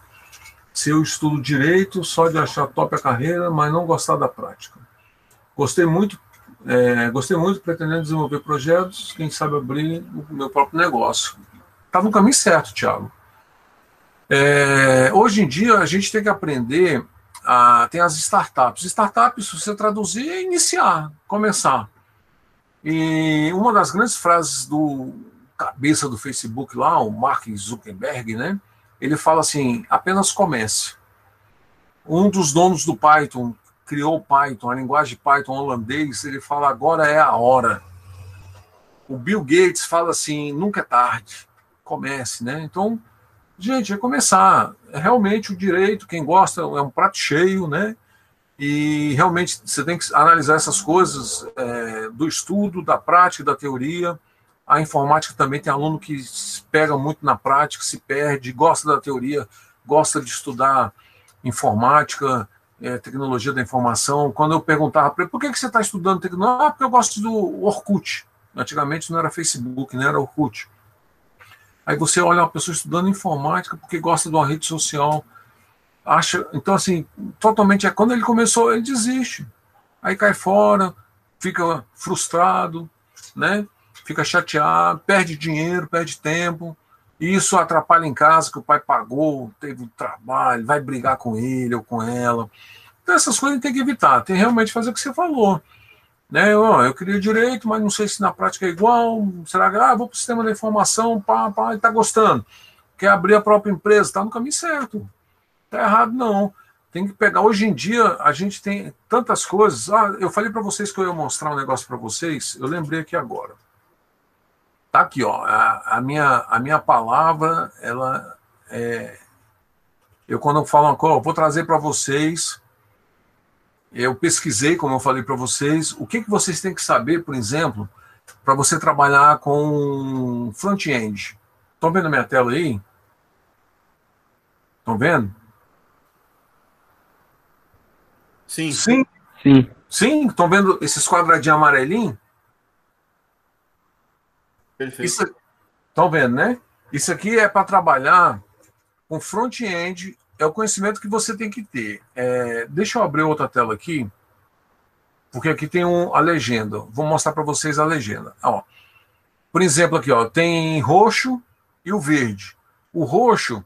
se eu estudo direito só de achar top a carreira, mas não gostar da prática. Gostei muito, é, gostei muito pretendendo desenvolver projetos, quem sabe abrir o meu próprio negócio está no caminho certo, Thiago. É, hoje em dia, a gente tem que aprender. A, tem as startups. Startups, se você traduzir, é iniciar, começar. E uma das grandes frases do cabeça do Facebook lá, o Mark Zuckerberg, né? Ele fala assim: apenas comece. Um dos donos do Python criou o Python, a linguagem Python holandês, ele fala agora é a hora. O Bill Gates fala assim: nunca é tarde comece, né? Então, gente, é começar. É realmente o direito, quem gosta, é um prato cheio, né? E realmente você tem que analisar essas coisas é, do estudo, da prática, da teoria. A informática também tem aluno que pega muito na prática, se perde, gosta da teoria, gosta de estudar informática, é, tecnologia da informação. Quando eu perguntava para ele, por que, que você está estudando tecnologia? Ah, porque eu gosto do Orkut. Antigamente não era Facebook, não era Orkut. Aí você olha uma pessoa estudando informática porque gosta de uma rede social, acha, então assim, totalmente é quando ele começou, ele desiste. Aí cai fora, fica frustrado, né? Fica chateado, perde dinheiro, perde tempo. E isso atrapalha em casa que o pai pagou, teve um trabalho, vai brigar com ele ou com ela. Então essas coisas tem que evitar, tem realmente fazer o que você falou. Né? Eu, eu queria direito, mas não sei se na prática é igual. Será que ah, vou para o sistema da informação, pá, pá, está gostando. Quer abrir a própria empresa, está no caminho certo. Está errado, não. Tem que pegar. Hoje em dia, a gente tem tantas coisas. Ah, eu falei para vocês que eu ia mostrar um negócio para vocês, eu lembrei aqui agora. Tá aqui, ó. A, a, minha, a minha palavra, ela é. Eu, quando eu falo uma coisa, eu vou trazer para vocês eu pesquisei, como eu falei para vocês, o que, que vocês têm que saber, por exemplo, para você trabalhar com front-end. Estão vendo a minha tela aí? Estão vendo? Sim. Sim. Sim. Sim, estão vendo esses quadradinhos amarelinhos? Perfeito. Estão vendo, né? Isso aqui é para trabalhar com front-end é o conhecimento que você tem que ter. É, deixa eu abrir outra tela aqui, porque aqui tem um, a legenda. Vou mostrar para vocês a legenda. Ó, por exemplo, aqui ó, tem roxo e o verde. O roxo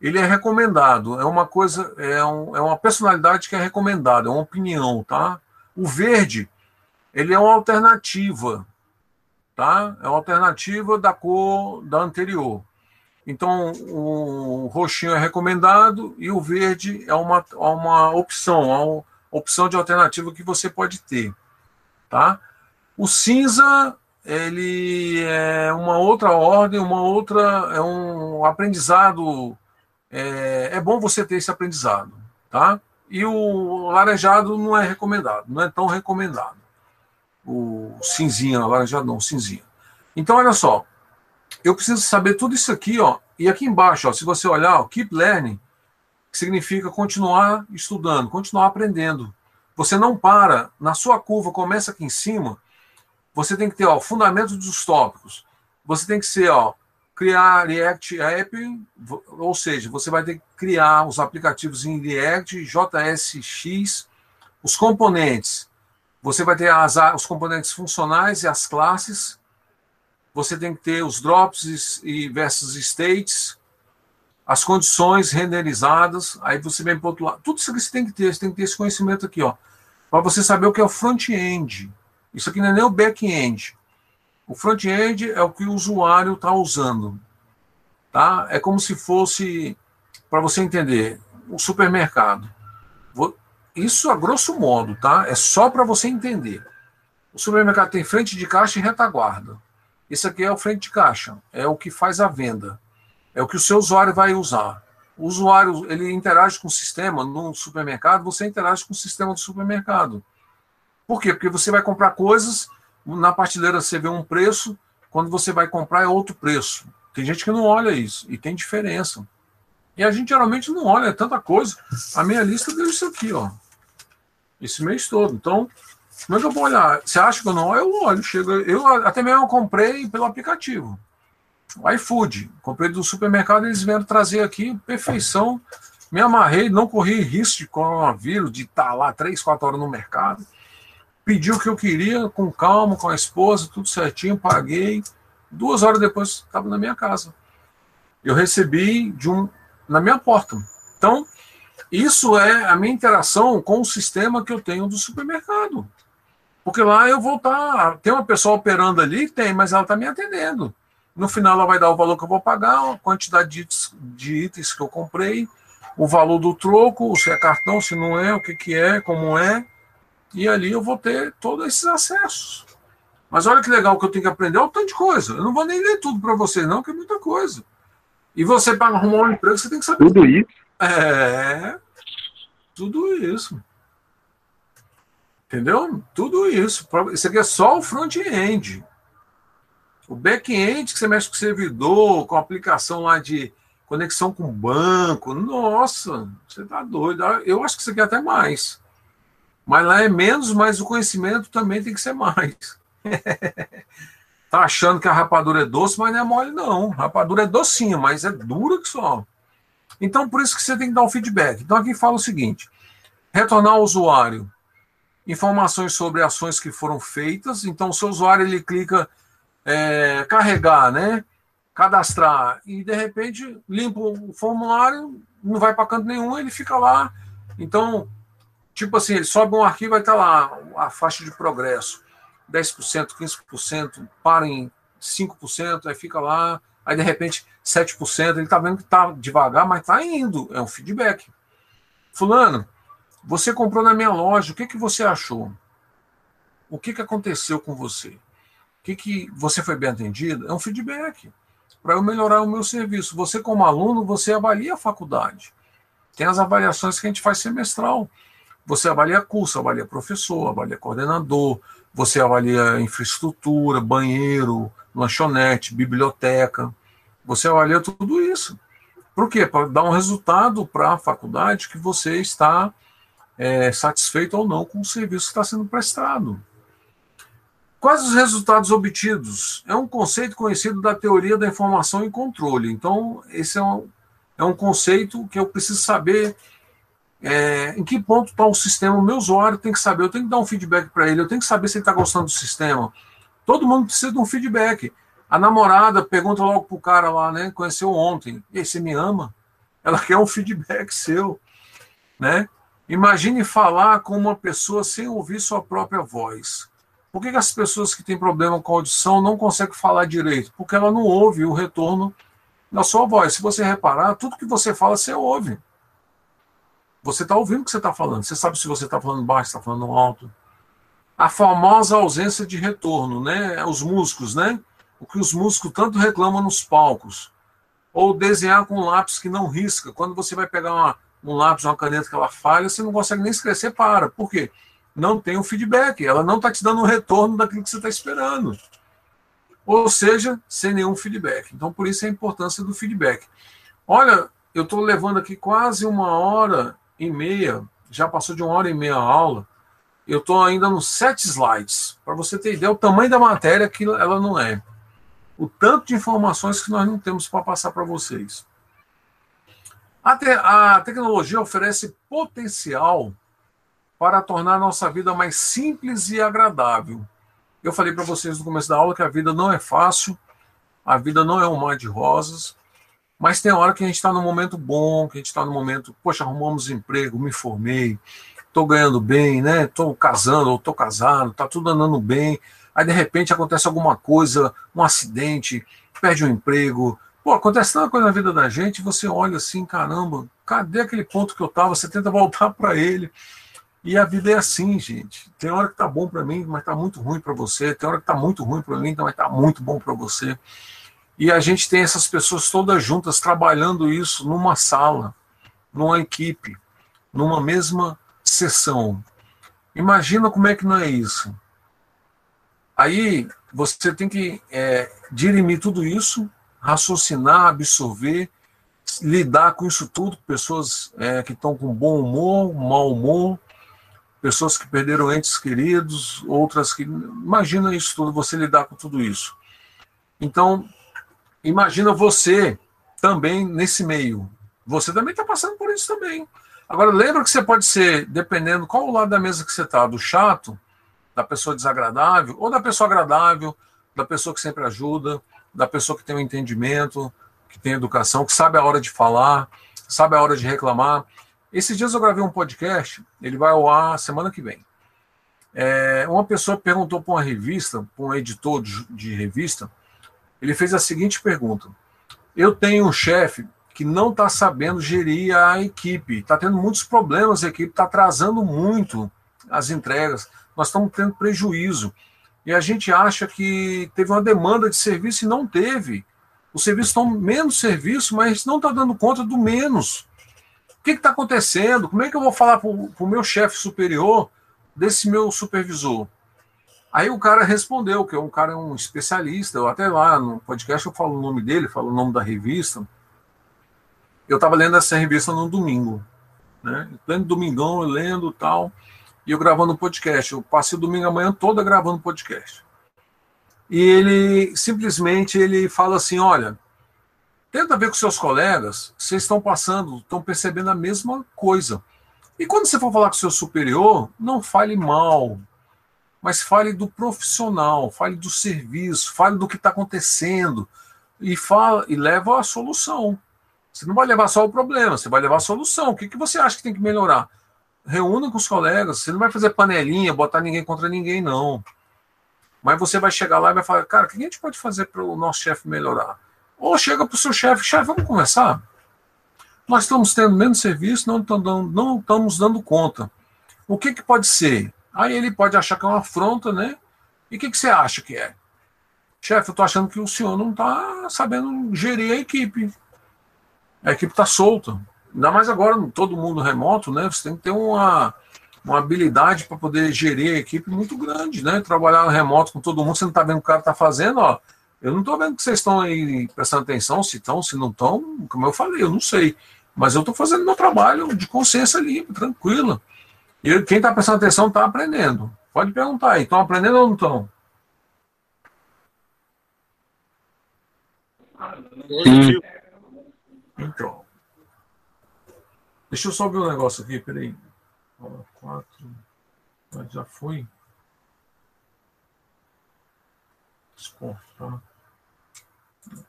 ele é recomendado, é uma coisa, é, um, é uma personalidade que é recomendada, é uma opinião, tá? O verde ele é uma alternativa, tá? É uma alternativa da cor da anterior. Então, o roxinho é recomendado e o verde é uma, é uma opção, é uma opção de alternativa que você pode ter. tá? O cinza, ele é uma outra ordem, uma outra, é um aprendizado, é, é bom você ter esse aprendizado, tá? E o laranjado não é recomendado, não é tão recomendado. O cinzinha, laranjado não, cinzinha. Então, olha só, eu preciso saber tudo isso aqui, ó, e aqui embaixo, ó, se você olhar, ó, keep learning, que significa continuar estudando, continuar aprendendo. Você não para, na sua curva começa aqui em cima, você tem que ter, ó, fundamentos dos tópicos. Você tem que ser, ó, criar React App, ou seja, você vai ter que criar os aplicativos em React, JSX, os componentes. Você vai ter as, os componentes funcionais e as classes, você tem que ter os drops e versus states, as condições renderizadas, aí você vem para outro lado. Tudo isso que você tem que ter, você tem que ter esse conhecimento aqui, ó, para você saber o que é o front-end. Isso aqui não é nem o back-end. O front-end é o que o usuário está usando. Tá? É como se fosse, para você entender, o supermercado. Isso a grosso modo, tá? É só para você entender. O supermercado tem frente de caixa e retaguarda. Esse aqui é o frente de caixa, é o que faz a venda, é o que o seu usuário vai usar. O usuário ele interage com o sistema no supermercado, você interage com o sistema do supermercado. Por quê? Porque você vai comprar coisas, na prateleira você vê um preço, quando você vai comprar é outro preço. Tem gente que não olha isso, e tem diferença. E a gente geralmente não olha tanta coisa. A minha lista deu isso aqui, ó. Esse mês todo. Então, que eu vou olhar? Você acha que eu não? Eu olho, chega. Eu até mesmo comprei pelo aplicativo. O iFood. Comprei do supermercado, eles vieram trazer aqui, perfeição. Me amarrei, não corri risco de coronavírus, de estar tá lá três, quatro horas no mercado. Pedi o que eu queria, com calma, com a esposa, tudo certinho, paguei. Duas horas depois, estava na minha casa. Eu recebi de um na minha porta. Então, isso é a minha interação com o sistema que eu tenho do supermercado. Porque lá eu vou estar. Tá, tem uma pessoa operando ali, tem, mas ela está me atendendo. No final, ela vai dar o valor que eu vou pagar, a quantidade de itens, de itens que eu comprei, o valor do troco, se é cartão, se não é, o que, que é, como é. E ali eu vou ter todos esses acessos. Mas olha que legal que eu tenho que aprender, um tanto de coisa. Eu não vou nem ler tudo para vocês, não, que é muita coisa. E você, para arrumar um emprego, você tem que saber. Tudo isso? É. Tudo isso. Entendeu? Tudo isso. Isso aqui é só o front-end. O back-end, que você mexe com o servidor, com a aplicação lá de conexão com o banco. Nossa, você tá doido. Eu acho que isso aqui é até mais. Mas lá é menos, mas o conhecimento também tem que ser mais. tá achando que a rapadura é doce, mas não é mole, não. A rapadura é docinha, mas é dura que só. Então, por isso que você tem que dar o um feedback. Então, aqui fala o seguinte: retornar ao usuário informações sobre ações que foram feitas. Então, o seu usuário ele clica é, carregar, né? Cadastrar e de repente limpa o formulário, não vai para canto nenhum, ele fica lá. Então, tipo assim, ele sobe um arquivo, vai estar tá lá a faixa de progresso, 10%, 15%, para em 5%, aí fica lá, aí de repente 7%, ele está vendo que está devagar, mas está indo, é um feedback. Fulano, você comprou na minha loja, o que, que você achou? O que, que aconteceu com você? O que, que você foi bem atendido? É um feedback para eu melhorar o meu serviço. Você, como aluno, você avalia a faculdade. Tem as avaliações que a gente faz semestral. Você avalia curso, avalia professor, avalia coordenador, você avalia infraestrutura, banheiro, lanchonete, biblioteca. Você avalia tudo isso. Por quê? Para dar um resultado para a faculdade que você está é, satisfeito ou não com o serviço que está sendo prestado. Quais os resultados obtidos? É um conceito conhecido da teoria da informação e controle. Então, esse é um, é um conceito que eu preciso saber é, em que ponto está o sistema. O meu usuário tem que saber, eu tenho que dar um feedback para ele, eu tenho que saber se ele está gostando do sistema. Todo mundo precisa de um feedback. A namorada pergunta logo pro cara lá, né? Conheceu ontem. E aí, você me ama? Ela quer um feedback seu, né? Imagine falar com uma pessoa sem ouvir sua própria voz. Por que, as pessoas que têm problema com audição não conseguem falar direito? Porque ela não ouve o retorno da sua voz. Se você reparar, tudo que você fala, você ouve. Você está ouvindo o que você está falando. Você sabe se você está falando baixo, está falando alto. a famosa ausência de retorno, né? Os músicos, né? O que os músicos tanto reclamam nos palcos. Ou desenhar com lápis que não risca. Quando você vai pegar uma, um lápis, uma caneta que ela falha, você não consegue nem escrever, para. Por quê? Não tem um feedback. Ela não está te dando um retorno daquilo que você está esperando. Ou seja, sem nenhum feedback. Então, por isso a importância do feedback. Olha, eu estou levando aqui quase uma hora e meia, já passou de uma hora e meia a aula eu estou ainda nos sete slides, para você ter ideia o tamanho da matéria que ela não é. O tanto de informações que nós não temos para passar para vocês. A, te a tecnologia oferece potencial para tornar nossa vida mais simples e agradável. Eu falei para vocês no começo da aula que a vida não é fácil, a vida não é um mar de rosas, mas tem hora que a gente está num momento bom, que a gente está no momento, poxa, arrumamos emprego, me formei, estou ganhando bem, né? Estou casando ou estou casado, está tudo andando bem. Aí de repente acontece alguma coisa, um acidente, perde o um emprego. Pô, acontece tanta coisa na vida da gente, você olha assim, caramba, cadê aquele ponto que eu estava? Você tenta voltar para ele. E a vida é assim, gente. Tem hora que tá bom para mim, mas tá muito ruim para você. Tem hora que tá muito ruim para mim, mas tá muito bom para você. E a gente tem essas pessoas todas juntas trabalhando isso numa sala, numa equipe, numa mesma sessão. Imagina como é que não é isso. Aí você tem que é, dirimir tudo isso, raciocinar, absorver, lidar com isso tudo, pessoas é, que estão com bom humor, mau humor, pessoas que perderam entes queridos, outras que. Imagina isso tudo, você lidar com tudo isso. Então, imagina você também nesse meio. Você também está passando por isso também. Agora, lembra que você pode ser, dependendo qual o lado da mesa que você está, do chato, da pessoa desagradável, ou da pessoa agradável, da pessoa que sempre ajuda, da pessoa que tem um entendimento, que tem educação, que sabe a hora de falar, sabe a hora de reclamar. Esses dias eu gravei um podcast, ele vai ao ar semana que vem. É, uma pessoa perguntou para uma revista, para um editor de, de revista, ele fez a seguinte pergunta: Eu tenho um chefe que não está sabendo gerir a equipe, está tendo muitos problemas, a equipe está atrasando muito as entregas, nós estamos tendo prejuízo. E a gente acha que teve uma demanda de serviço e não teve. Os serviços estão menos serviço, mas não está dando conta do menos. O que está acontecendo? Como é que eu vou falar para o meu chefe superior desse meu supervisor? Aí o cara respondeu, que é um cara um especialista, eu até lá no podcast eu falo o nome dele, falo o nome da revista, eu estava lendo essa revista no domingo, né? Pleno domingão, lendo tal, e eu gravando podcast. Eu passei o domingo a manhã toda gravando podcast. E ele simplesmente ele fala assim: olha, tenta ver com seus colegas, vocês estão passando, estão percebendo a mesma coisa. E quando você for falar com seu superior, não fale mal, mas fale do profissional, fale do serviço, fale do que está acontecendo e fala e leva a solução. Você não vai levar só o problema, você vai levar a solução. O que, que você acha que tem que melhorar? Reúna com os colegas, você não vai fazer panelinha, botar ninguém contra ninguém, não. Mas você vai chegar lá e vai falar, cara, o que a gente pode fazer para o nosso chefe melhorar? Ou chega para o seu chefe, chefe, vamos conversar? Nós estamos tendo menos serviço, não, dando, não estamos dando conta. O que, que pode ser? Aí ele pode achar que é uma afronta, né? E o que, que você acha que é? Chefe, eu estou achando que o senhor não está sabendo gerir a equipe a equipe está solta. Ainda mais agora, todo mundo remoto, né? Você tem que ter uma, uma habilidade para poder gerir a equipe muito grande, né? Trabalhar remoto com todo mundo, você não está vendo o que o cara está fazendo, ó. Eu não estou vendo que vocês estão aí prestando atenção, se estão, se não estão, como eu falei, eu não sei. Mas eu estou fazendo meu trabalho de consciência limpa, tranquila. E quem está prestando atenção está aprendendo. Pode perguntar aí, estão aprendendo ou não estão? Então. Deixa eu só ver um negócio aqui, peraí. Aula 4. Já foi? Exportar.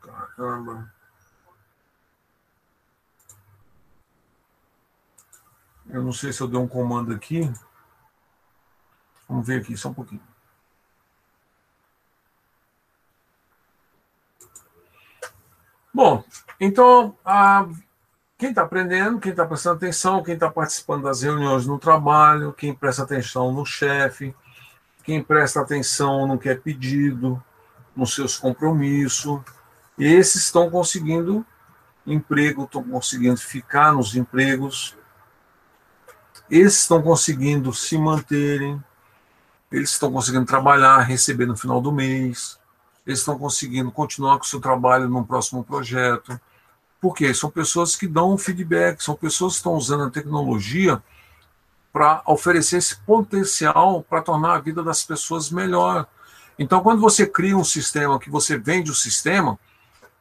Caramba. Eu não sei se eu dei um comando aqui. Vamos ver aqui, só um pouquinho. Bom, então, a, quem está aprendendo, quem está prestando atenção, quem está participando das reuniões no trabalho, quem presta atenção no chefe, quem presta atenção não quer pedido, nos seus compromissos. Esses estão conseguindo emprego, estão conseguindo ficar nos empregos, esses estão conseguindo se manterem, eles estão conseguindo trabalhar, receber no final do mês, eles estão conseguindo continuar com o seu trabalho no próximo projeto. Por quê? São pessoas que dão feedback, são pessoas que estão usando a tecnologia para oferecer esse potencial para tornar a vida das pessoas melhor. Então, quando você cria um sistema, que você vende o sistema,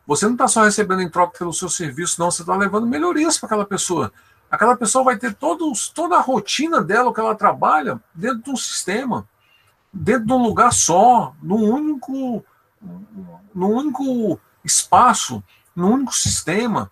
você não está só recebendo em troca pelo seu serviço, não, você está levando melhorias para aquela pessoa. Aquela pessoa vai ter todos, toda a rotina dela, o que ela trabalha, dentro de um sistema, dentro de um lugar só, num único, num único espaço, num único sistema.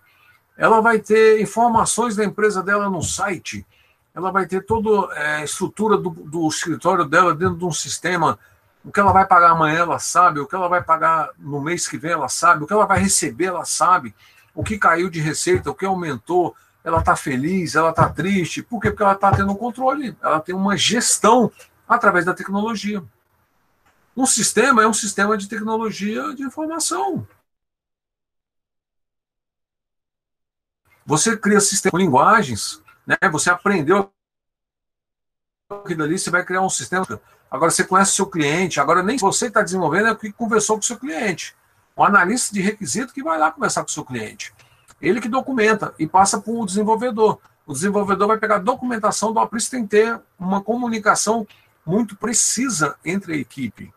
Ela vai ter informações da empresa dela no site, ela vai ter toda é, a estrutura do, do escritório dela dentro de um sistema o que ela vai pagar amanhã, ela sabe. O que ela vai pagar no mês que vem, ela sabe. O que ela vai receber, ela sabe. O que caiu de receita, o que aumentou. Ela está feliz, ela está triste. Por quê? Porque ela está tendo um controle. Ela tem uma gestão através da tecnologia. Um sistema é um sistema de tecnologia de informação. Você cria sistema com linguagens, né? Você aprendeu aquilo ali, você vai criar um sistema Agora você conhece o seu cliente, agora nem você está desenvolvendo, é o que conversou com o seu cliente. Um analista de requisito que vai lá conversar com o seu cliente. Ele que documenta e passa para o desenvolvedor. O desenvolvedor vai pegar a documentação do isso tem que ter uma comunicação muito precisa entre a equipe.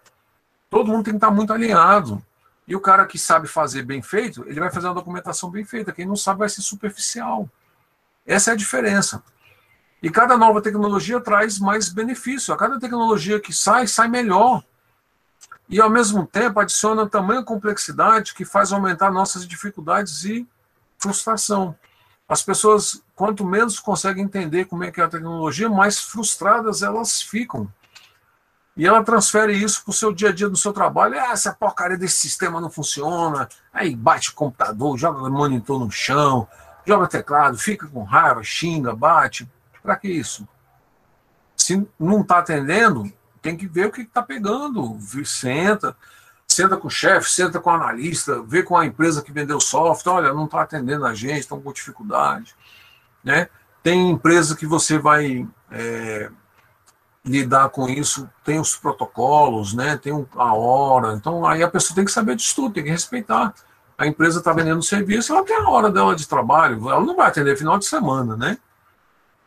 Todo mundo tem que estar muito alinhado. E o cara que sabe fazer bem feito, ele vai fazer uma documentação bem feita. Quem não sabe vai ser superficial. Essa é a diferença. E cada nova tecnologia traz mais benefício. A cada tecnologia que sai, sai melhor. E, ao mesmo tempo, adiciona tamanha complexidade que faz aumentar nossas dificuldades e frustração. As pessoas, quanto menos conseguem entender como é que é a tecnologia, mais frustradas elas ficam. E ela transfere isso para o seu dia a dia no seu trabalho. Ah, essa porcaria desse sistema não funciona. Aí bate o computador, joga o monitor no chão, joga teclado, fica com raiva, xinga, bate. Para que isso? Se não está atendendo, tem que ver o que está pegando. Senta, senta com o chefe, senta com o analista, vê com a empresa que vendeu software, olha, não está atendendo a gente, estão com dificuldade. Né? Tem empresa que você vai é, lidar com isso, tem os protocolos, né? tem a hora. Então aí a pessoa tem que saber disso tudo, tem que respeitar. A empresa está vendendo serviço, ela tem a hora dela de trabalho, ela não vai atender final de semana, né?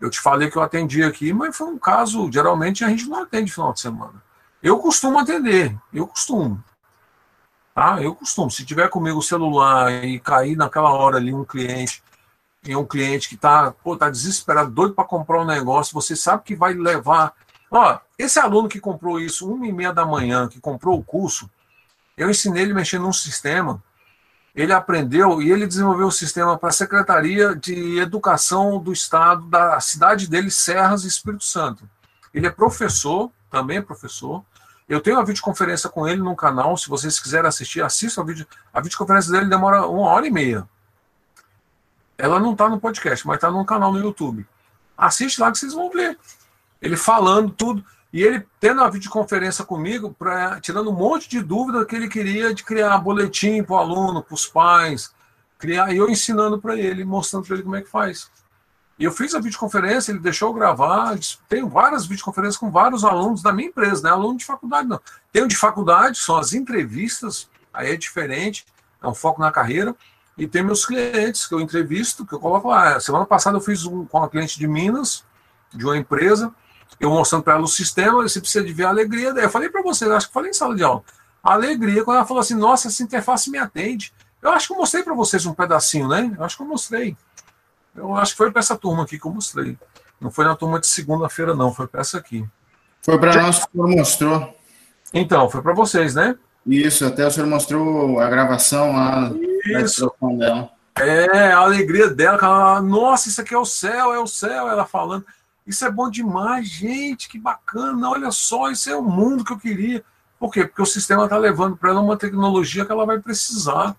Eu te falei que eu atendi aqui, mas foi um caso, geralmente a gente não atende final de semana. Eu costumo atender, eu costumo. Tá? Eu costumo. Se tiver comigo o celular e cair naquela hora ali um cliente, e um cliente que está tá desesperado, doido para comprar um negócio, você sabe que vai levar. Ó, esse aluno que comprou isso uma e meia da manhã, que comprou o curso, eu ensinei ele mexer num sistema ele aprendeu e ele desenvolveu o sistema para a Secretaria de Educação do Estado da cidade dele, Serras, Espírito Santo. Ele é professor, também é professor. Eu tenho uma videoconferência com ele no canal, se vocês quiserem assistir, assistam a vídeo. A videoconferência dele demora uma hora e meia. Ela não está no podcast, mas está no canal no YouTube. Assiste lá que vocês vão ver. Ele falando tudo. E ele tendo uma videoconferência comigo, pra, tirando um monte de dúvida que ele queria de criar boletim para o aluno, para os pais, criar, e eu ensinando para ele, mostrando para ele como é que faz. E eu fiz a videoconferência, ele deixou eu gravar, tenho várias videoconferências com vários alunos da minha empresa, não é aluno de faculdade, não. Tenho de faculdade, são as entrevistas, aí é diferente, é um foco na carreira, e tem meus clientes que eu entrevisto, que eu coloco lá. Semana passada eu fiz um com uma cliente de Minas, de uma empresa, eu mostrando para ela o sistema, você precisa de ver a alegria. Eu falei para você, acho que falei em sala de aula. A alegria, quando ela falou assim, nossa, essa interface me atende. Eu acho que eu mostrei para vocês um pedacinho, né? Eu acho que eu mostrei. Eu acho que foi para essa turma aqui que eu mostrei. Não foi na turma de segunda-feira, não, foi para essa aqui. Foi para nós que o senhor mostrou. Então, foi para vocês, né? Isso, até o senhor mostrou a gravação lá Isso. dela. É, a alegria dela, ela, nossa, isso aqui é o céu, é o céu, ela falando. Isso é bom demais, gente, que bacana. Olha só, isso é o mundo que eu queria. Por quê? Porque o sistema está levando para ela uma tecnologia que ela vai precisar.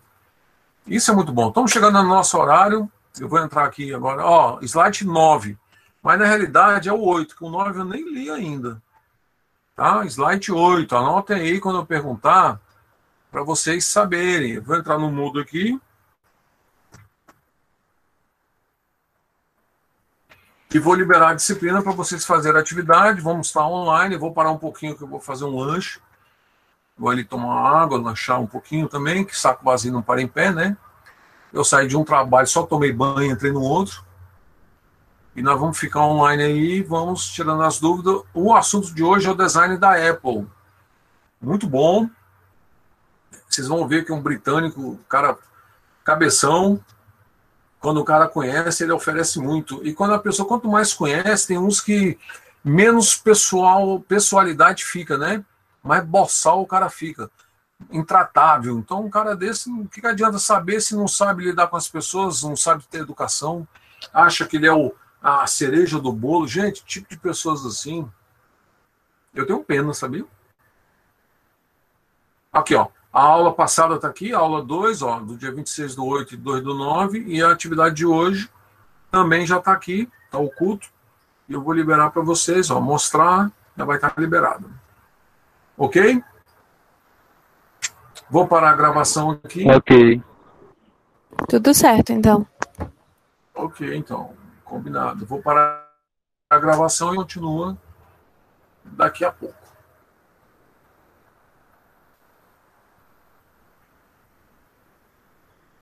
Isso é muito bom. Estamos chegando no nosso horário. Eu vou entrar aqui agora. Ó, slide 9. Mas na realidade é o 8, que o 9 eu nem li ainda. Tá? Slide 8. Anotem aí quando eu perguntar para vocês saberem. Eu vou entrar no mudo aqui. E vou liberar a disciplina para vocês fazerem a atividade. Vamos estar online. Vou parar um pouquinho que eu vou fazer um lanche. Vou ali tomar água, lanchar um pouquinho também, que saco vazio não para em pé, né? Eu saí de um trabalho, só tomei banho, entrei no outro. E nós vamos ficar online aí, vamos tirando as dúvidas. O assunto de hoje é o design da Apple. Muito bom. Vocês vão ver que um britânico, cara, cabeção, quando o cara conhece, ele oferece muito. E quando a pessoa, quanto mais conhece, tem uns que menos pessoal, pessoalidade fica, né? Mais boçal o cara fica. Intratável. Então, um cara desse, o que, que adianta saber se não sabe lidar com as pessoas, não sabe ter educação, acha que ele é o, a cereja do bolo? Gente, tipo de pessoas assim. Eu tenho pena, sabia? Aqui, ó. A aula passada está aqui, a aula 2, ó, do dia 26 do 8 e 2 do 9, e a atividade de hoje também já está aqui, está oculto. E eu vou liberar para vocês, ó, mostrar, já vai estar tá liberado. Ok? Vou parar a gravação aqui. Ok. Tudo certo, então. Ok, então. Combinado. Vou parar a gravação e continua daqui a pouco.